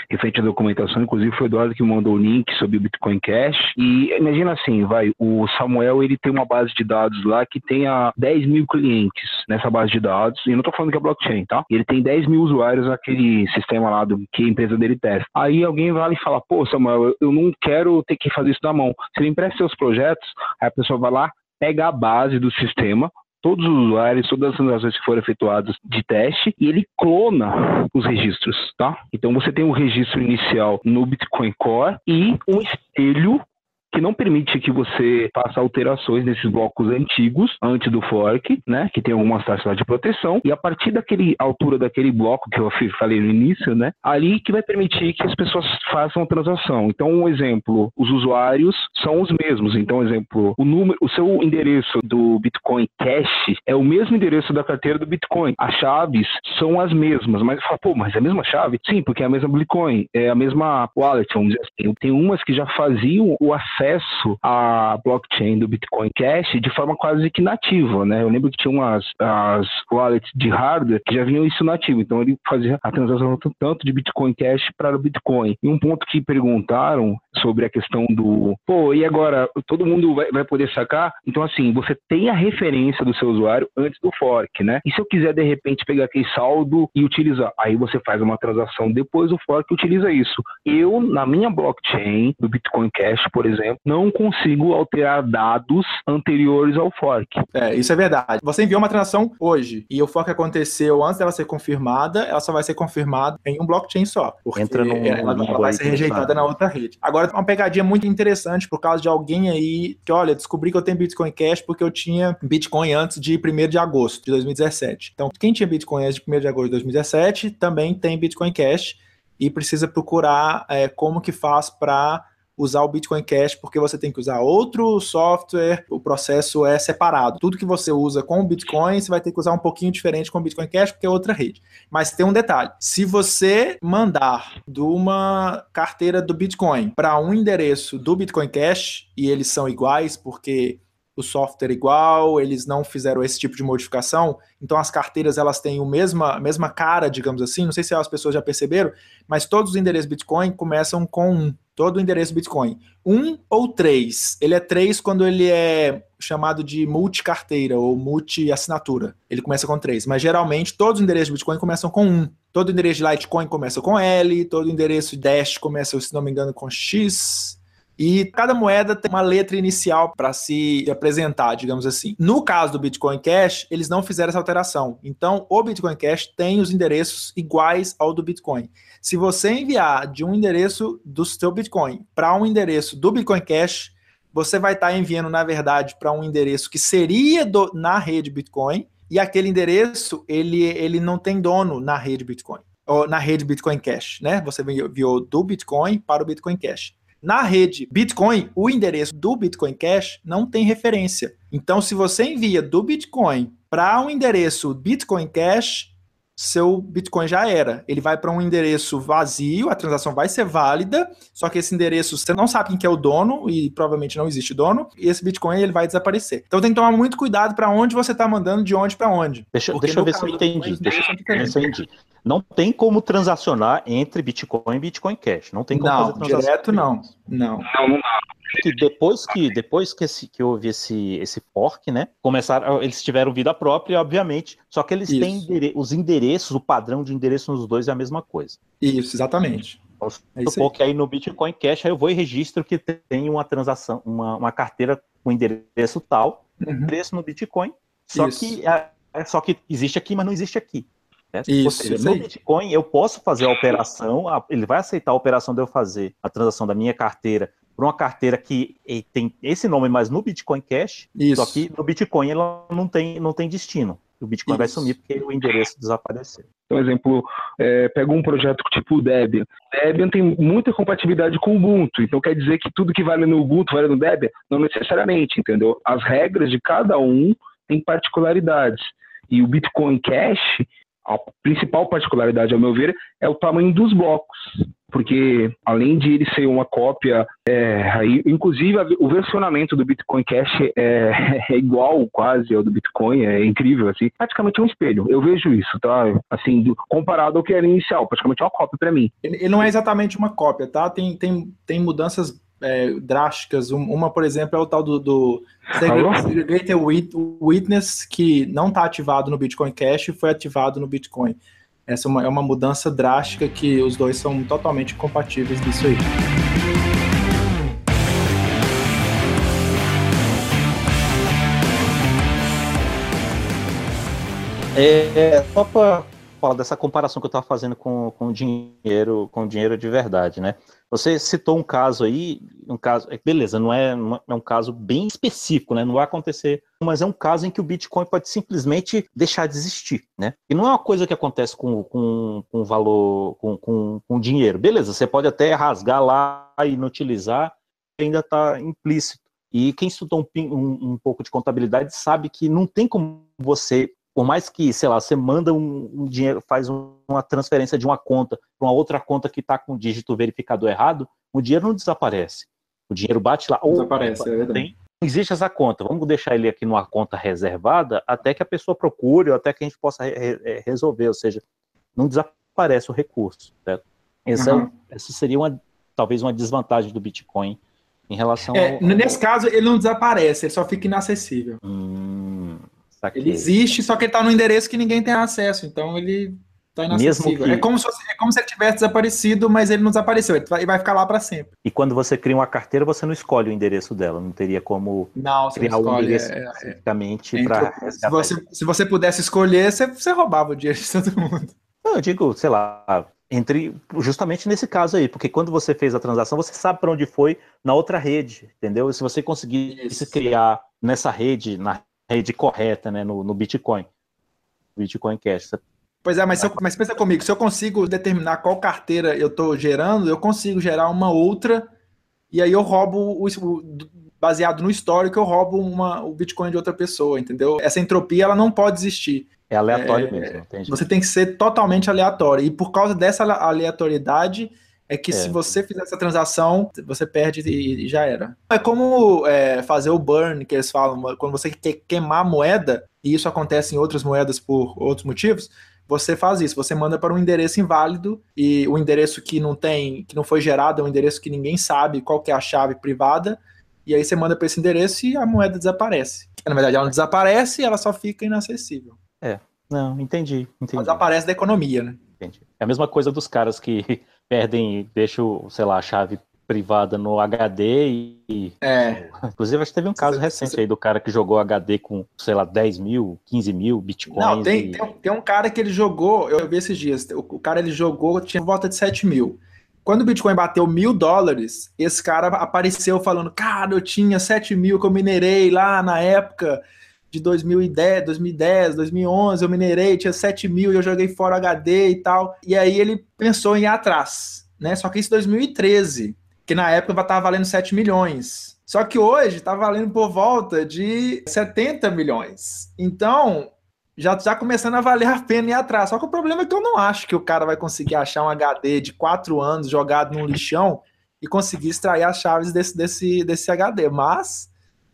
referente à documentação, inclusive foi o Eduardo que mandou o link sobre o Bitcoin Cash, e imagina assim, vai, o Samuel, ele tem uma base de dados lá que tenha 10 mil clientes nessa base de dados, e eu não estou falando que é blockchain, tá? Ele tem 10 mil usuários naquele sistema lá do que a empresa dele testa. Aí alguém vai lá e fala, pô, Samuel, eu não quero ter que fazer isso na mão. Você me empresta seus projetos, aí a pessoa vai lá, pega a base do sistema, todos os usuários, todas as transações que foram efetuadas de teste, e ele clona os registros, tá? Então você tem um registro inicial no Bitcoin Core e um espelho que não permite que você faça alterações nesses blocos antigos antes do fork, né? Que tem algumas taxas de proteção e a partir daquele altura daquele bloco que eu falei no início, né? Ali que vai permitir que as pessoas façam a transação. Então, um exemplo, os usuários são os mesmos. Então, exemplo, o número, o seu endereço do Bitcoin Cash é o mesmo endereço da carteira do Bitcoin. As chaves são as mesmas, mas fala, pô, mas é a mesma chave? Sim, porque é a mesma Bitcoin, é a mesma wallet, vamos dizer assim. Tem umas que já faziam o acesso acesso à blockchain do Bitcoin Cash de forma quase que nativa, né? Eu lembro que tinha umas as wallets de hardware que já vinham isso nativo, então ele fazia a transação tanto de Bitcoin Cash para o Bitcoin. E um ponto que perguntaram sobre a questão do, pô, e agora todo mundo vai, vai poder sacar? Então assim, você tem a referência do seu usuário antes do fork, né? E se eu quiser de repente pegar aquele saldo e utilizar, aí você faz uma transação depois do fork e utiliza isso. Eu na minha blockchain do Bitcoin Cash, por exemplo exemplo, não consigo alterar dados anteriores ao fork. É, isso é verdade. Você enviou uma transação hoje e o fork aconteceu antes dela ser confirmada, ela só vai ser confirmada em um blockchain só. Porque Entra no, ela, ela vai ser rejeitada na outra rede. Agora, uma pegadinha muito interessante por causa de alguém aí que, olha, descobri que eu tenho Bitcoin Cash porque eu tinha Bitcoin antes de 1 de agosto de 2017. Então, quem tinha Bitcoin antes de 1 de agosto de 2017 também tem Bitcoin Cash e precisa procurar é, como que faz para usar o Bitcoin Cash porque você tem que usar outro software, o processo é separado. Tudo que você usa com o Bitcoin, você vai ter que usar um pouquinho diferente com o Bitcoin Cash porque é outra rede. Mas tem um detalhe: se você mandar de uma carteira do Bitcoin para um endereço do Bitcoin Cash e eles são iguais porque o software é igual, eles não fizeram esse tipo de modificação, então as carteiras elas têm o mesma, mesma cara, digamos assim, não sei se as pessoas já perceberam, mas todos os endereços Bitcoin começam com um, todo o endereço Bitcoin. Um ou três, ele é três quando ele é chamado de multi-carteira ou multi-assinatura, ele começa com três, mas geralmente todos os endereços Bitcoin começam com um, todo endereço de Litecoin começa com L, todo endereço Dash começa, se não me engano, com X, e cada moeda tem uma letra inicial para se apresentar, digamos assim. No caso do Bitcoin Cash, eles não fizeram essa alteração. Então, o Bitcoin Cash tem os endereços iguais ao do Bitcoin. Se você enviar de um endereço do seu Bitcoin para um endereço do Bitcoin Cash, você vai estar tá enviando, na verdade, para um endereço que seria do, na rede Bitcoin, e aquele endereço ele, ele não tem dono na rede Bitcoin, ou na rede Bitcoin Cash, né? Você enviou do Bitcoin para o Bitcoin Cash. Na rede Bitcoin, o endereço do Bitcoin Cash não tem referência. Então, se você envia do Bitcoin para um endereço Bitcoin Cash, seu Bitcoin já era. Ele vai para um endereço vazio, a transação vai ser válida, só que esse endereço você não sabe quem é o dono e provavelmente não existe dono, e esse Bitcoin ele vai desaparecer. Então tem que tomar muito cuidado para onde você está mandando, de onde para onde. Deixa, deixa eu ver se eu entendi. Deixa, deixa eu entendi. Não tem como transacionar entre Bitcoin e Bitcoin Cash. Não tem como não, fazer transação. Direto não. Não. Não, não que depois que depois que, esse, que houve esse esse fork, né? Começaram, eles tiveram vida própria, obviamente. Só que eles Isso. têm endere os endereços, o padrão de endereço nos dois é a mesma coisa. Isso, exatamente. Vamos é supor que aí no Bitcoin Cash aí eu vou e registro que tem uma transação, uma, uma carteira com endereço tal, uhum. endereço no Bitcoin. Só Isso. que é, é, só que existe aqui, mas não existe aqui. Né? Isso, seja, no Bitcoin eu posso fazer a operação, ele vai aceitar a operação de eu fazer a transação da minha carteira por uma carteira que tem esse nome, mas no Bitcoin Cash, Isso. só que no Bitcoin ela não tem, não tem destino. O Bitcoin Isso. vai sumir porque o endereço desapareceu. Por exemplo, é, pega um projeto tipo o Debian. Debian tem muita compatibilidade com o Ubuntu, então quer dizer que tudo que vale no Ubuntu vale no Debian? Não necessariamente, entendeu? As regras de cada um têm particularidades. E o Bitcoin Cash, a principal particularidade, ao meu ver, é o tamanho dos blocos porque além de ele ser uma cópia, é, inclusive o versionamento do Bitcoin Cash é, é, igual quase ao do Bitcoin, é incrível, assim, praticamente um espelho. Eu vejo isso, tá? Assim, do, comparado ao que era inicial, praticamente uma cópia para mim. Ele, não é exatamente uma cópia, tá? Tem, tem, tem mudanças é, drásticas. Uma, por exemplo, é o tal do, do Segregated Witness, que não está ativado no Bitcoin Cash e foi ativado no Bitcoin. Essa é uma, é uma mudança drástica que os dois são totalmente compatíveis disso aí. É, só para falar dessa comparação que eu estava fazendo com, com dinheiro, com dinheiro de verdade, né? Você citou um caso aí, um caso, é, beleza, não é, é um caso bem específico, né? Não vai acontecer, mas é um caso em que o Bitcoin pode simplesmente deixar de existir, né? E não é uma coisa que acontece com, com, com valor, com, com, com dinheiro. Beleza, você pode até rasgar lá e não utilizar, ainda está implícito. E quem estudou um, um, um pouco de contabilidade sabe que não tem como você por mais que, sei lá, você manda um, um dinheiro, faz um, uma transferência de uma conta para uma outra conta que está com o dígito verificador errado, o dinheiro não desaparece. O dinheiro bate lá. Desaparece, é verdade. Tem, existe essa conta, vamos deixar ele aqui numa conta reservada até que a pessoa procure ou até que a gente possa re re resolver, ou seja, não desaparece o recurso. Certo? Essa, uhum. essa seria uma, talvez uma desvantagem do Bitcoin em relação é, ao... Nesse caso, ele não desaparece, ele só fica inacessível. Hum, Saquei. Ele existe, só que ele está no endereço que ninguém tem acesso, então ele está inacessível. Que... É, como se, é como se ele tivesse desaparecido, mas ele não desapareceu, ele vai, vai ficar lá para sempre. E quando você cria uma carteira, você não escolhe o endereço dela, não teria como não, criar o um endereço é, é, especificamente para. Se você, se você pudesse escolher, você, você roubava o dinheiro de todo mundo. Não, eu digo, sei lá, entre justamente nesse caso aí, porque quando você fez a transação, você sabe para onde foi na outra rede, entendeu? Se você conseguir se criar nessa rede, na rede correta, né, no, no Bitcoin. Bitcoin Cash. Pois é, mas, eu, mas pensa comigo, se eu consigo determinar qual carteira eu estou gerando, eu consigo gerar uma outra e aí eu roubo o, baseado no histórico, eu roubo uma, o Bitcoin de outra pessoa, entendeu? Essa entropia ela não pode existir. É aleatório é, mesmo. Entendi. Você tem que ser totalmente aleatório. E por causa dessa aleatoriedade, é que é. se você fizer essa transação, você perde e, e já era. É como é, fazer o burn, que eles falam, quando você quer queimar moeda, e isso acontece em outras moedas por outros motivos, você faz isso, você manda para um endereço inválido e o endereço que não tem, que não foi gerado é um endereço que ninguém sabe qual que é a chave privada, e aí você manda para esse endereço e a moeda desaparece. Na verdade, ela não desaparece, ela só fica inacessível. É, não, entendi, entendi. Ela desaparece da economia, né? Entendi. É a mesma coisa dos caras que perdem, deixam, sei lá, a chave privada no HD e. É. Inclusive, acho que teve um caso você, recente você... aí do cara que jogou HD com, sei lá, 10 mil, 15 mil bitcoins. Não, tem, e... tem, tem, um cara que ele jogou, eu vi esses dias, o, o cara ele jogou, tinha volta de 7 mil. Quando o Bitcoin bateu mil dólares, esse cara apareceu falando: Cara, eu tinha 7 mil que eu minerei lá na época de 2010, 2010, 2011, eu minerei, tinha 7 mil e eu joguei fora HD e tal. E aí ele pensou em ir atrás, né? Só que isso em 2013 que na época estava valendo 7 milhões. Só que hoje está valendo por volta de 70 milhões. Então, já está começando a valer a pena ir atrás. Só que o problema é que eu não acho que o cara vai conseguir achar um HD de 4 anos jogado num lixão e conseguir extrair as chaves desse, desse, desse HD. Mas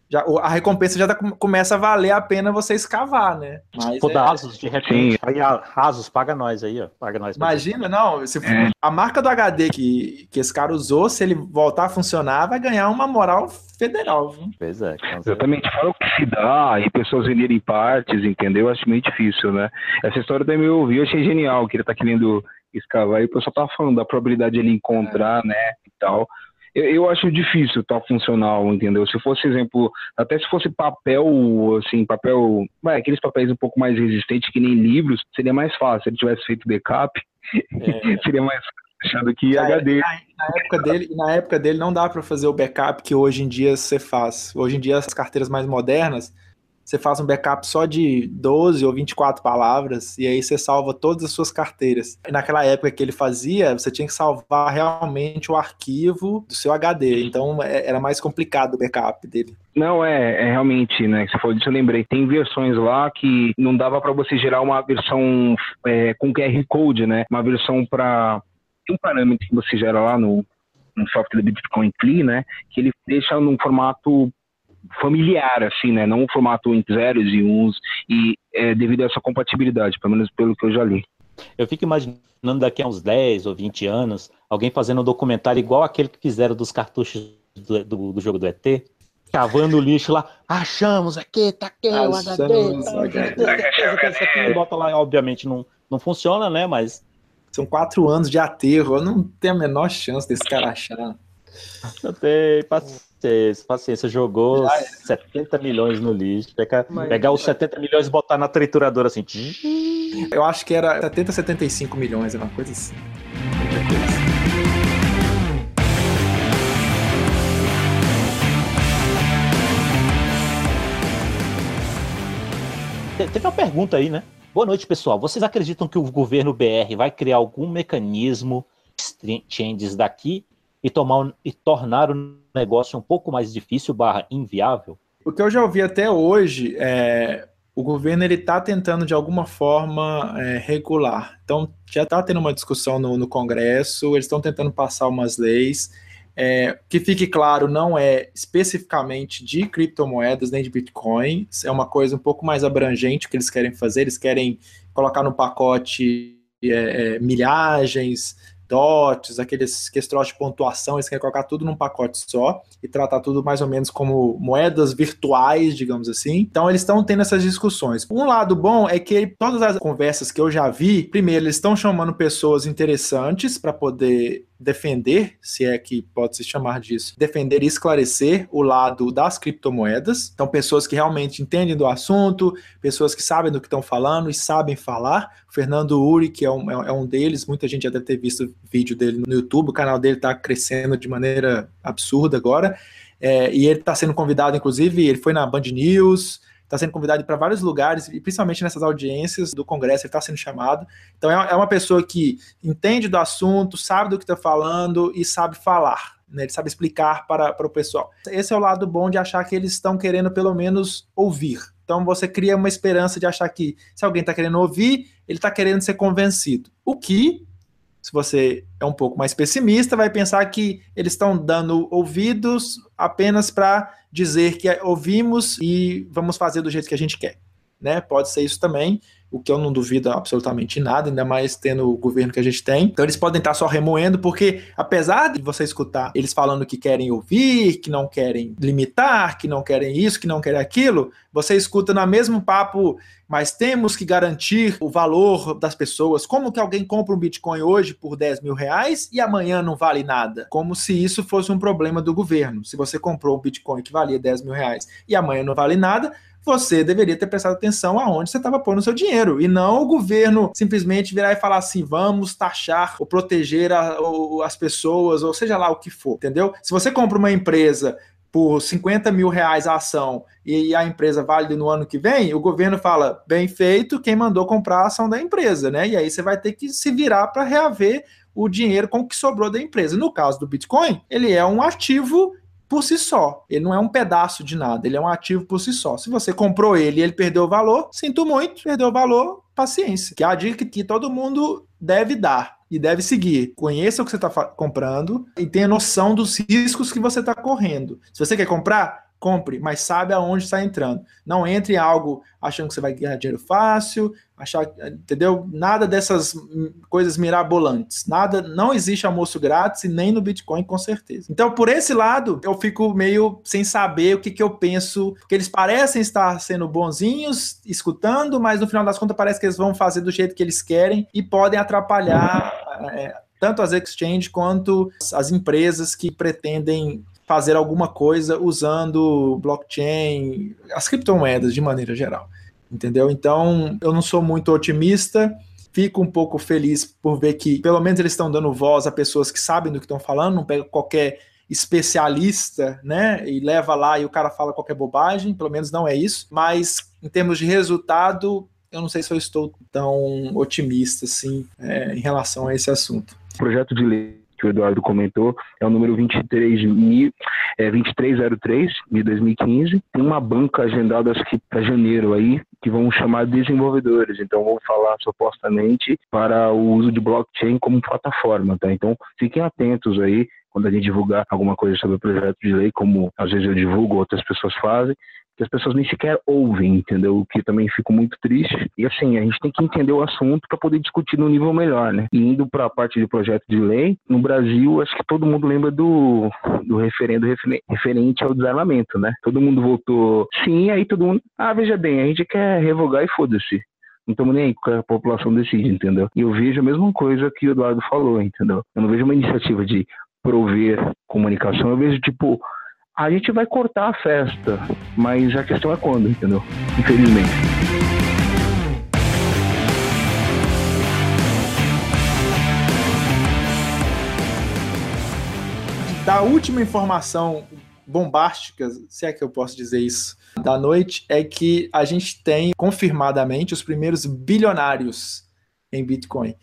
já, a recompensa já tá, começa a valer a pena você escavar, né? Mas Pô, é... Asus, de repente. Aí a Asus, paga nós aí, ó. Paga nós. Imagina, não. Se, é. A marca do HD que, que esse cara usou, se ele voltar a funcionar, vai ganhar uma moral federal. Viu? Pois é. Exatamente. Fala o que se dá e pessoas venderem partes, entendeu? Eu acho meio difícil, né? Essa história do MUV eu achei genial, que ele tá querendo escavar e o pessoal tá falando da probabilidade de ele encontrar, é. né? E tal eu, eu acho difícil tal tá funcional, entendeu? Se fosse, exemplo, até se fosse papel, assim, papel, vai, aqueles papéis um pouco mais resistentes que nem livros, seria mais fácil. Se ele tivesse feito backup, é. seria mais achando que HD. Na, na, época dele, na época dele não dá para fazer o backup que hoje em dia você faz. Hoje em dia as carteiras mais modernas você faz um backup só de 12 ou 24 palavras e aí você salva todas as suas carteiras. E naquela época que ele fazia, você tinha que salvar realmente o arquivo do seu HD, então é, era mais complicado o backup dele. Não, é, é realmente, né? Você falou disso, eu lembrei. Tem versões lá que não dava para você gerar uma versão é, com QR Code, né? Uma versão para. Tem um parâmetro que você gera lá no, no software do Bitcoin Clean, né? Que ele deixa num formato familiar, assim, né? Não o formato entre zeros e uns, e é, devido a essa compatibilidade, pelo menos pelo que eu já li. Eu fico imaginando daqui a uns 10 ou 20 anos, alguém fazendo um documentário igual aquele que fizeram dos cartuchos do, do, do jogo do ET, cavando o lixo lá, achamos aqui, tá aqui o HD, bota lá, obviamente não, não funciona, né, mas... São quatro anos de aterro, eu não tenho a menor chance desse cara achar. Eu tenho, paciência, paciência. Jogou é. 70 milhões no lixo. Pega, pegar os 70 milhões e botar na trituradora assim. Eu acho que era 70, 75 milhões, uma coisa assim. Teve uma pergunta aí, né? Boa noite, pessoal. Vocês acreditam que o governo BR vai criar algum mecanismo exchanges daqui e, tomar, e tornar o negócio um pouco mais difícil barra inviável? O que eu já ouvi até hoje é o governo ele está tentando de alguma forma é, regular. Então já está tendo uma discussão no, no Congresso, eles estão tentando passar umas leis. É, que fique claro, não é especificamente de criptomoedas nem de Bitcoin, é uma coisa um pouco mais abrangente que eles querem fazer. Eles querem colocar no pacote é, é milhagens, dots, aqueles questões de pontuação, eles querem colocar tudo num pacote só e tratar tudo mais ou menos como moedas virtuais, digamos assim. Então eles estão tendo essas discussões. Um lado bom é que todas as conversas que eu já vi, primeiro eles estão chamando pessoas interessantes para poder defender, se é que pode se chamar disso, defender e esclarecer o lado das criptomoedas. Então, pessoas que realmente entendem do assunto, pessoas que sabem do que estão falando e sabem falar. O Fernando Uri, que é um, é um deles, muita gente já deve ter visto vídeo dele no YouTube, o canal dele está crescendo de maneira absurda agora. É, e ele está sendo convidado, inclusive, ele foi na Band News, está sendo convidado para vários lugares, e principalmente nessas audiências do Congresso, ele está sendo chamado. Então é, é uma pessoa que entende do assunto, sabe do que está falando e sabe falar. né? ele sabe explicar para, para o pessoal. Esse é o lado bom de achar que eles estão querendo pelo menos ouvir. Então você cria uma esperança de achar que se alguém está querendo ouvir, ele está querendo ser convencido. O que, se você é um pouco mais pessimista, vai pensar que eles estão dando ouvidos apenas para dizer que ouvimos e vamos fazer do jeito que a gente quer. Né? Pode ser isso também o que eu não duvido absolutamente nada, ainda mais tendo o governo que a gente tem. Então eles podem estar só remoendo, porque apesar de você escutar eles falando que querem ouvir, que não querem limitar, que não querem isso, que não querem aquilo, você escuta no mesmo papo, mas temos que garantir o valor das pessoas. Como que alguém compra um Bitcoin hoje por 10 mil reais e amanhã não vale nada? Como se isso fosse um problema do governo. Se você comprou um Bitcoin que valia 10 mil reais e amanhã não vale nada, você deveria ter prestado atenção aonde você estava pondo seu dinheiro e não o governo simplesmente virar e falar assim, vamos taxar ou proteger a, ou, as pessoas, ou seja lá o que for, entendeu? Se você compra uma empresa por 50 mil reais a ação e a empresa vale no ano que vem, o governo fala, bem feito, quem mandou comprar a ação da empresa, né? E aí você vai ter que se virar para reaver o dinheiro com o que sobrou da empresa. No caso do Bitcoin, ele é um ativo por si só. Ele não é um pedaço de nada, ele é um ativo por si só. Se você comprou ele e ele perdeu o valor, sinto muito, perdeu o valor, paciência. Que é a dica que todo mundo deve dar e deve seguir. Conheça o que você está comprando e tenha noção dos riscos que você está correndo. Se você quer comprar, compre, mas sabe aonde está entrando. Não entre em algo achando que você vai ganhar dinheiro fácil, achar, entendeu? Nada dessas coisas mirabolantes. Nada, não existe almoço grátis e nem no Bitcoin com certeza. Então, por esse lado, eu fico meio sem saber o que, que eu penso, porque eles parecem estar sendo bonzinhos, escutando, mas no final das contas parece que eles vão fazer do jeito que eles querem e podem atrapalhar é, tanto as exchanges quanto as empresas que pretendem fazer alguma coisa usando blockchain, as criptomoedas de maneira geral. Entendeu? Então, eu não sou muito otimista. Fico um pouco feliz por ver que, pelo menos, eles estão dando voz a pessoas que sabem do que estão falando, não pega qualquer especialista, né? E leva lá e o cara fala qualquer bobagem, pelo menos não é isso. Mas em termos de resultado, eu não sei se eu estou tão otimista assim é, em relação a esse assunto. Projeto de lei que o Eduardo comentou, é o número 23, mil, é, 2303 de 2015. Tem uma banca agendada acho que para janeiro aí, que vão chamar desenvolvedores. Então vou falar supostamente para o uso de blockchain como plataforma, tá? Então fiquem atentos aí quando a gente divulgar alguma coisa sobre o projeto de lei, como às vezes eu divulgo, outras pessoas fazem, que as pessoas nem sequer ouvem, entendeu? O que também fico muito triste. E assim, a gente tem que entender o assunto para poder discutir no nível melhor, né? E indo para a parte de projeto de lei, no Brasil, acho que todo mundo lembra do, do referendo referente ao desarmamento, né? Todo mundo votou sim, aí todo mundo, ah, veja bem, a gente quer revogar e foda-se. Não estamos nem aí que a população decide, entendeu? E eu vejo a mesma coisa que o Eduardo falou, entendeu? Eu não vejo uma iniciativa de prover comunicação, eu vejo tipo, a gente vai cortar a festa, mas a questão é quando, entendeu? Infelizmente. Da última informação bombástica, se é que eu posso dizer isso, da noite, é que a gente tem confirmadamente os primeiros bilionários em Bitcoin.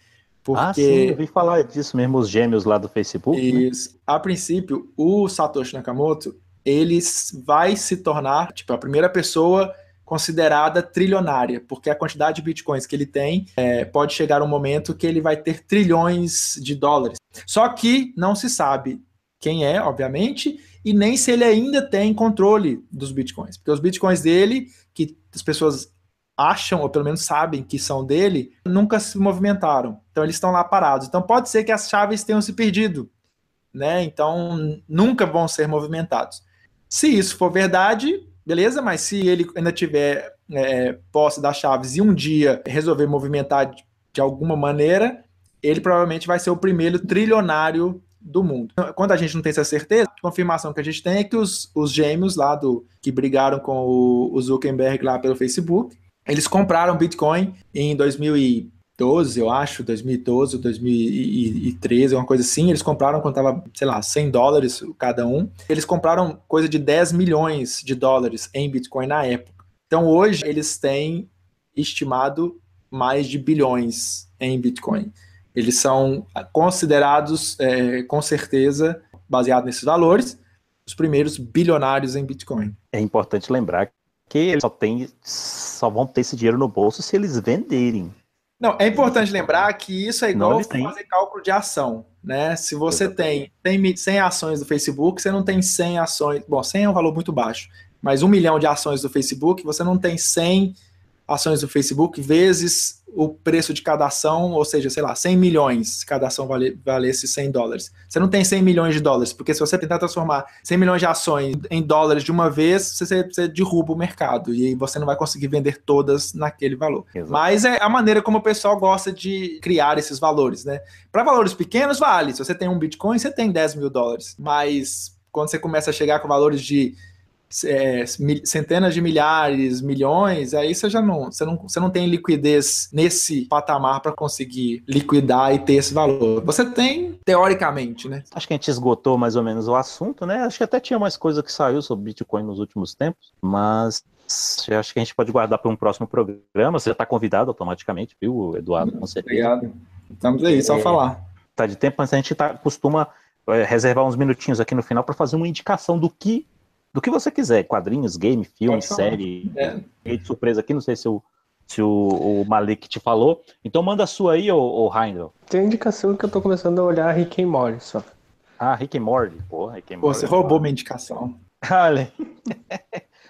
Porque... Ah, sim, eu vi falar disso mesmo, os gêmeos lá do Facebook. Né? Isso. Né? A princípio, o Satoshi Nakamoto, ele vai se tornar, tipo, a primeira pessoa considerada trilionária, porque a quantidade de bitcoins que ele tem é, pode chegar um momento que ele vai ter trilhões de dólares. Só que não se sabe quem é, obviamente, e nem se ele ainda tem controle dos bitcoins, porque os bitcoins dele, que as pessoas acham, ou pelo menos sabem que são dele, nunca se movimentaram. Então eles estão lá parados. Então pode ser que as chaves tenham se perdido, né? Então nunca vão ser movimentados. Se isso for verdade, beleza, mas se ele ainda tiver é, posse das chaves e um dia resolver movimentar de, de alguma maneira, ele provavelmente vai ser o primeiro trilionário do mundo. Quando a gente não tem essa certeza, a confirmação que a gente tem é que os, os gêmeos lá do que brigaram com o, o Zuckerberg lá pelo Facebook, eles compraram Bitcoin em 2012, eu acho, 2012, 2013, uma coisa assim. Eles compraram quando estava, sei lá, 100 dólares cada um. Eles compraram coisa de 10 milhões de dólares em Bitcoin na época. Então hoje eles têm estimado mais de bilhões em Bitcoin. Eles são considerados, é, com certeza, baseado nesses valores, os primeiros bilionários em Bitcoin. É importante lembrar que eles só, tem, só vão ter esse dinheiro no bolso se eles venderem. Não, é importante lembrar que isso é igual não, fazer cálculo de ação, né? Se você tem, tem 100 ações do Facebook, você não tem 100 ações. Bom, 100 é um valor muito baixo, mas um milhão de ações do Facebook, você não tem 100 ações do Facebook vezes o preço de cada ação, ou seja, sei lá, 100 milhões, se cada ação vale, valesse 100 dólares. Você não tem 100 milhões de dólares, porque se você tentar transformar 100 milhões de ações em dólares de uma vez, você, você derruba o mercado e você não vai conseguir vender todas naquele valor. Exato. Mas é a maneira como o pessoal gosta de criar esses valores, né? Para valores pequenos, vale. Se você tem um Bitcoin, você tem 10 mil dólares. Mas quando você começa a chegar com valores de é, centenas de milhares, milhões, aí você já não você, não, você não tem liquidez nesse patamar para conseguir liquidar e ter esse valor. Você tem, teoricamente, né? Acho que a gente esgotou mais ou menos o assunto, né? Acho que até tinha mais coisa que saiu sobre Bitcoin nos últimos tempos, mas acho que a gente pode guardar para um próximo programa. Você já está convidado automaticamente, viu, Eduardo? Com certeza. Obrigado. Estamos aí, só é, falar. Tá de tempo, mas a gente tá, costuma é, reservar uns minutinhos aqui no final para fazer uma indicação do que do que você quiser, quadrinhos, game, filme, série, é. de surpresa aqui, não sei se o, se o, o, Malik te falou. Então manda a sua aí, ô, ô Heindel. Tem indicação que eu tô começando a olhar Rick and Morty só. Ah, Rick and Morty, porra, Rick and Morty. Pô, você roubou minha indicação. Olha.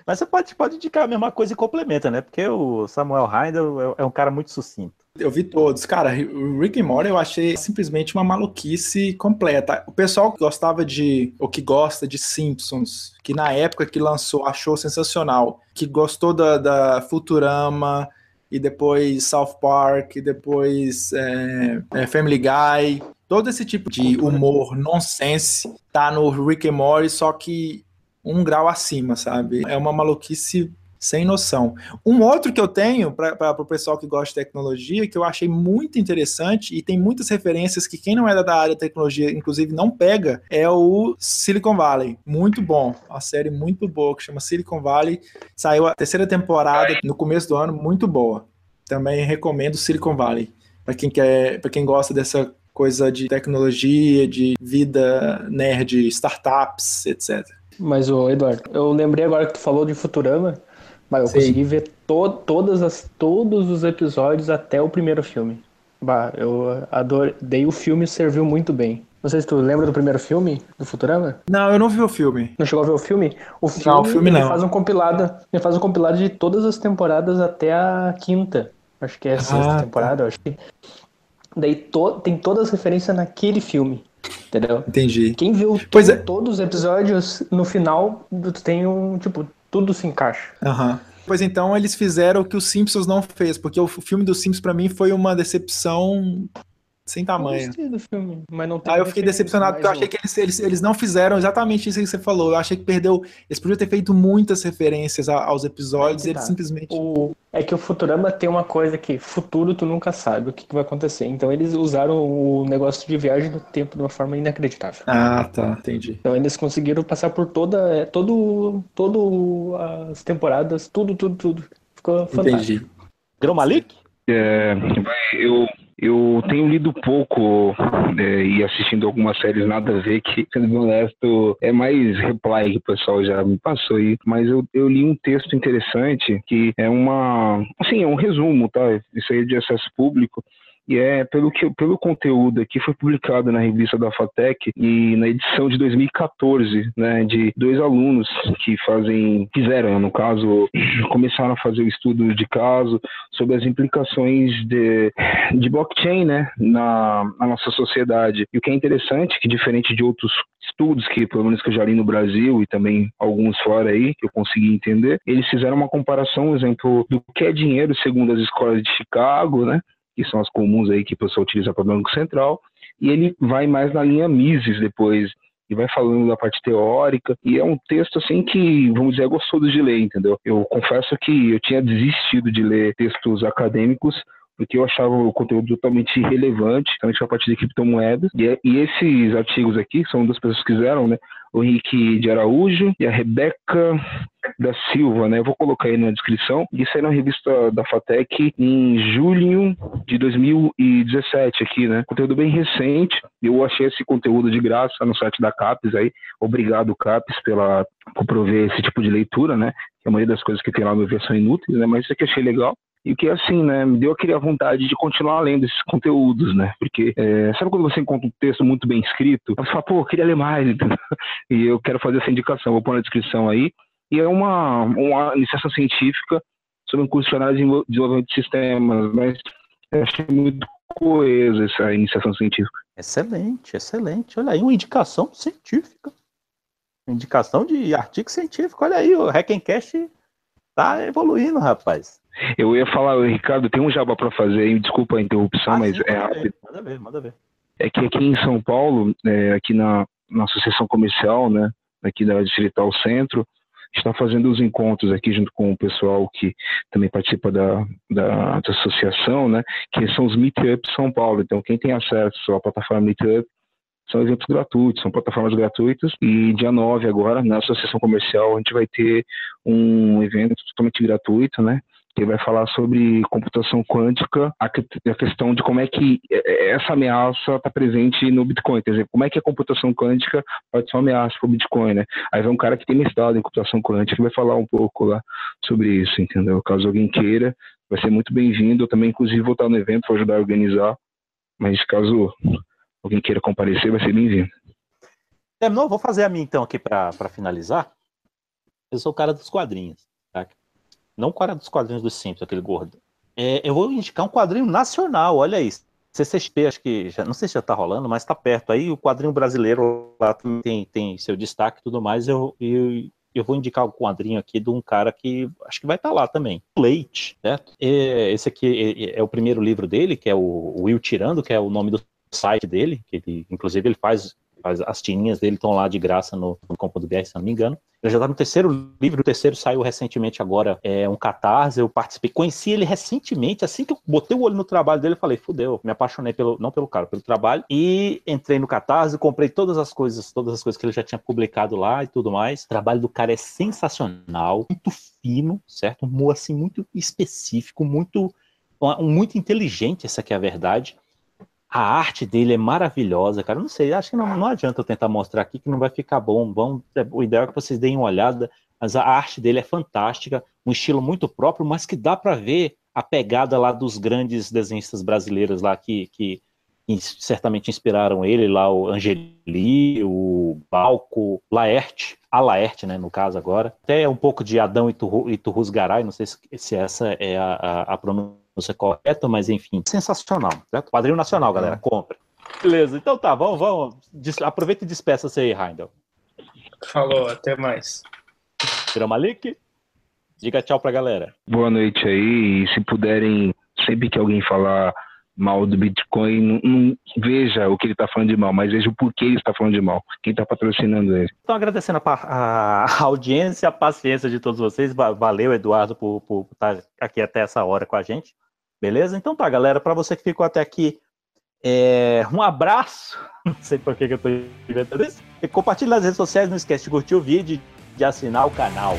Mas você pode, pode indicar a mesma coisa e complementa, né? Porque o Samuel Heindel é, é um cara muito sucinto. Eu vi todos. Cara, o Rick and Morty eu achei simplesmente uma maluquice completa. O pessoal que gostava de, ou que gosta de Simpsons, que na época que lançou achou sensacional, que gostou da, da Futurama, e depois South Park, e depois é, é Family Guy, todo esse tipo de humor nonsense tá no Rick and Morty, só que um grau acima, sabe? É uma maluquice sem noção. Um outro que eu tenho para o pessoal que gosta de tecnologia, que eu achei muito interessante e tem muitas referências que quem não é da área de tecnologia, inclusive, não pega, é o Silicon Valley. Muito bom. Uma série muito boa que chama Silicon Valley. Saiu a terceira temporada no começo do ano, muito boa. Também recomendo Silicon Valley. Para quem quer, para quem gosta dessa coisa de tecnologia, de vida nerd, startups, etc. Mas, o Eduardo, eu lembrei agora que tu falou de Futurama. Mas eu Sim. consegui ver to todas as, todos os episódios até o primeiro filme. Bah, eu adorei. o filme serviu muito bem. Não sei se tu lembra do primeiro filme do Futurama? Não, eu não vi o filme. Não chegou a ver o filme? O filme, não, o filme ele não. faz um compilado. Ele faz um compilado de todas as temporadas até a quinta. Acho que é a sexta ah, tá. temporada, tá. acho que. Daí to, tem todas as referências naquele filme. Entendeu? Entendi. Quem viu pois é. todos os episódios, no final, tu tem um, tipo, tudo se encaixa. Aham. Uhum. Pois então eles fizeram o que o Simpsons não fez, porque o filme do Simpsons para mim foi uma decepção sem tamanho. Eu gostei do filme, mas não tem. Ah, eu fiquei decepcionado porque eu achei que eles, eles, eles não fizeram exatamente isso que você falou. Eu achei que perdeu. Eles podiam ter feito muitas referências aos episódios é e eles tá. simplesmente. O, é que o Futurama tem uma coisa que futuro tu nunca sabe o que, que vai acontecer. Então eles usaram o negócio de viagem no tempo de uma forma inacreditável. Ah, tá, entendi. Então eles conseguiram passar por toda, é, todo, todo as temporadas, tudo, tudo, tudo. Ficou fantástico. Entendi. Grão Malik? É, eu eu tenho lido pouco é, e assistindo algumas séries nada a ver, que, sendo honesto, é mais reply que o pessoal já me passou aí. Mas eu, eu li um texto interessante que é uma. Assim, é um resumo, tá? Isso aí é de acesso público e é pelo que pelo conteúdo aqui foi publicado na revista da Fatec e na edição de 2014, né, de dois alunos que fazem fizeram, no caso, começaram a fazer o estudo de caso sobre as implicações de, de blockchain, né, na, na nossa sociedade. E o que é interessante, que diferente de outros estudos que pelo menos que eu já li no Brasil e também alguns fora aí que eu consegui entender, eles fizeram uma comparação, exemplo, do que é dinheiro segundo as escolas de Chicago, né? Que são as comuns aí que o pessoal utiliza para o Banco Central, e ele vai mais na linha Mises depois, e vai falando da parte teórica, e é um texto assim que, vamos dizer, é gostoso de ler, entendeu? Eu confesso que eu tinha desistido de ler textos acadêmicos, porque eu achava o conteúdo totalmente irrelevante, principalmente a partir de criptomoedas. E, é, e, esses artigos aqui, são duas pessoas que fizeram, né? O Henrique de Araújo e a Rebeca da Silva, né? Eu vou colocar aí na descrição. Isso aí na revista da Fatec em julho de 2017 aqui, né? Conteúdo bem recente. Eu achei esse conteúdo de graça no site da CAPES aí. Obrigado, CAPES, pela, por prover esse tipo de leitura, né? Que a maioria das coisas que tem lá no ver são inúteis, né? Mas isso aqui achei legal. E que assim, né, me deu aquela vontade de continuar lendo esses conteúdos, né? Porque é, sabe quando você encontra um texto muito bem escrito, você fala, pô, eu queria ler mais, entendeu? E eu quero fazer essa indicação, vou pôr na descrição aí. E é uma, uma iniciação científica sobre um curso de análise de desenvolvimento de sistemas, mas eu achei muito coesa essa iniciação científica. Excelente, excelente. Olha aí, uma indicação científica. Indicação de artigo científico. Olha aí, o Hackencast tá evoluindo, rapaz. Eu ia falar, Ricardo, tem um jabá para fazer, desculpa a interrupção, ah, mas sim, é rápido. Ver, manda ver, manda ver. É que aqui em São Paulo, é, aqui na, na Associação Comercial, né, aqui da Distrital Centro, está fazendo os encontros aqui junto com o pessoal que também participa da, da, da associação, né, que são os Meetups São Paulo. Então, quem tem acesso à plataforma Meetup, são eventos gratuitos, são plataformas gratuitas. E dia 9 agora, na Associação Comercial, a gente vai ter um evento totalmente gratuito, né? Que vai falar sobre computação quântica, a, questão de como é que é, é, essa ameaça está presente no Bitcoin, quer dizer, como é que a computação quântica pode ser uma ameaça para o Bitcoin, né? Aí vai um cara que tem mestrado em computação quântica que vai falar um pouco lá sobre isso, entendeu? Caso alguém queira, vai ser muito bem-vindo. Eu também, inclusive, vou estar no evento para ajudar a organizar, mas caso alguém queira comparecer, vai ser bem-vindo. Terminou? Vou fazer a minha então aqui para finalizar. Eu sou o cara dos quadrinhos. Não o cara dos quadrinhos dos Simpsons, aquele gordo. É, eu vou indicar um quadrinho nacional, olha isso. CCXP, acho que já, não sei se já tá rolando, mas tá perto aí. O quadrinho brasileiro lá tem, tem seu destaque e tudo mais. Eu, eu, eu vou indicar o um quadrinho aqui de um cara que acho que vai estar tá lá também. Leite, certo? É, esse aqui é, é, o primeiro livro dele, que é o Will Tirando, que é o nome do site dele, que ele, inclusive ele faz, faz as tirinhas dele estão lá de graça no, no .br, se não me engano. Ele já está no terceiro livro, o terceiro saiu recentemente agora, é um catarse, eu participei, conheci ele recentemente, assim que eu botei o olho no trabalho dele, eu falei, fudeu, me apaixonei pelo, não pelo cara, pelo trabalho, e entrei no catarse, comprei todas as coisas, todas as coisas que ele já tinha publicado lá e tudo mais. O trabalho do cara é sensacional, muito fino, certo? Um humor assim muito específico, muito muito inteligente, essa aqui é a verdade. A arte dele é maravilhosa, cara. não sei, acho que não, não adianta eu tentar mostrar aqui que não vai ficar bom. Vão, é, o ideal é que vocês deem uma olhada, mas a arte dele é fantástica, um estilo muito próprio, mas que dá para ver a pegada lá dos grandes desenhistas brasileiros lá que, que, que certamente inspiraram ele, lá o Angeli, o Balco, Laerte, a Laerte, né, no caso agora. Até um pouco de Adão e Turrus Garay, não sei se, se essa é a, a, a pronúncia pronúncia correta, mas enfim, sensacional. Certo? Quadrinho nacional, galera, compra. Beleza, então tá, vamos, vamos. Aproveita e despeça-se aí, Heindel. Falou, até mais. Tira Malik, diga tchau pra galera. Boa noite aí, e se puderem, sempre que alguém falar mal do Bitcoin, não, não, veja o que ele está falando de mal, mas veja o porquê ele está falando de mal, quem está patrocinando ele. Então, agradecendo a, a, a, audiência, a paciência de todos vocês. Valeu, Eduardo, por, por estar aqui até essa hora com a gente. Beleza? Então tá, galera, para você que ficou até aqui, é, um abraço. Não sei por que, que eu estou inventando isso. E compartilhe nas redes sociais, não esquece de curtir o vídeo, de assinar o canal.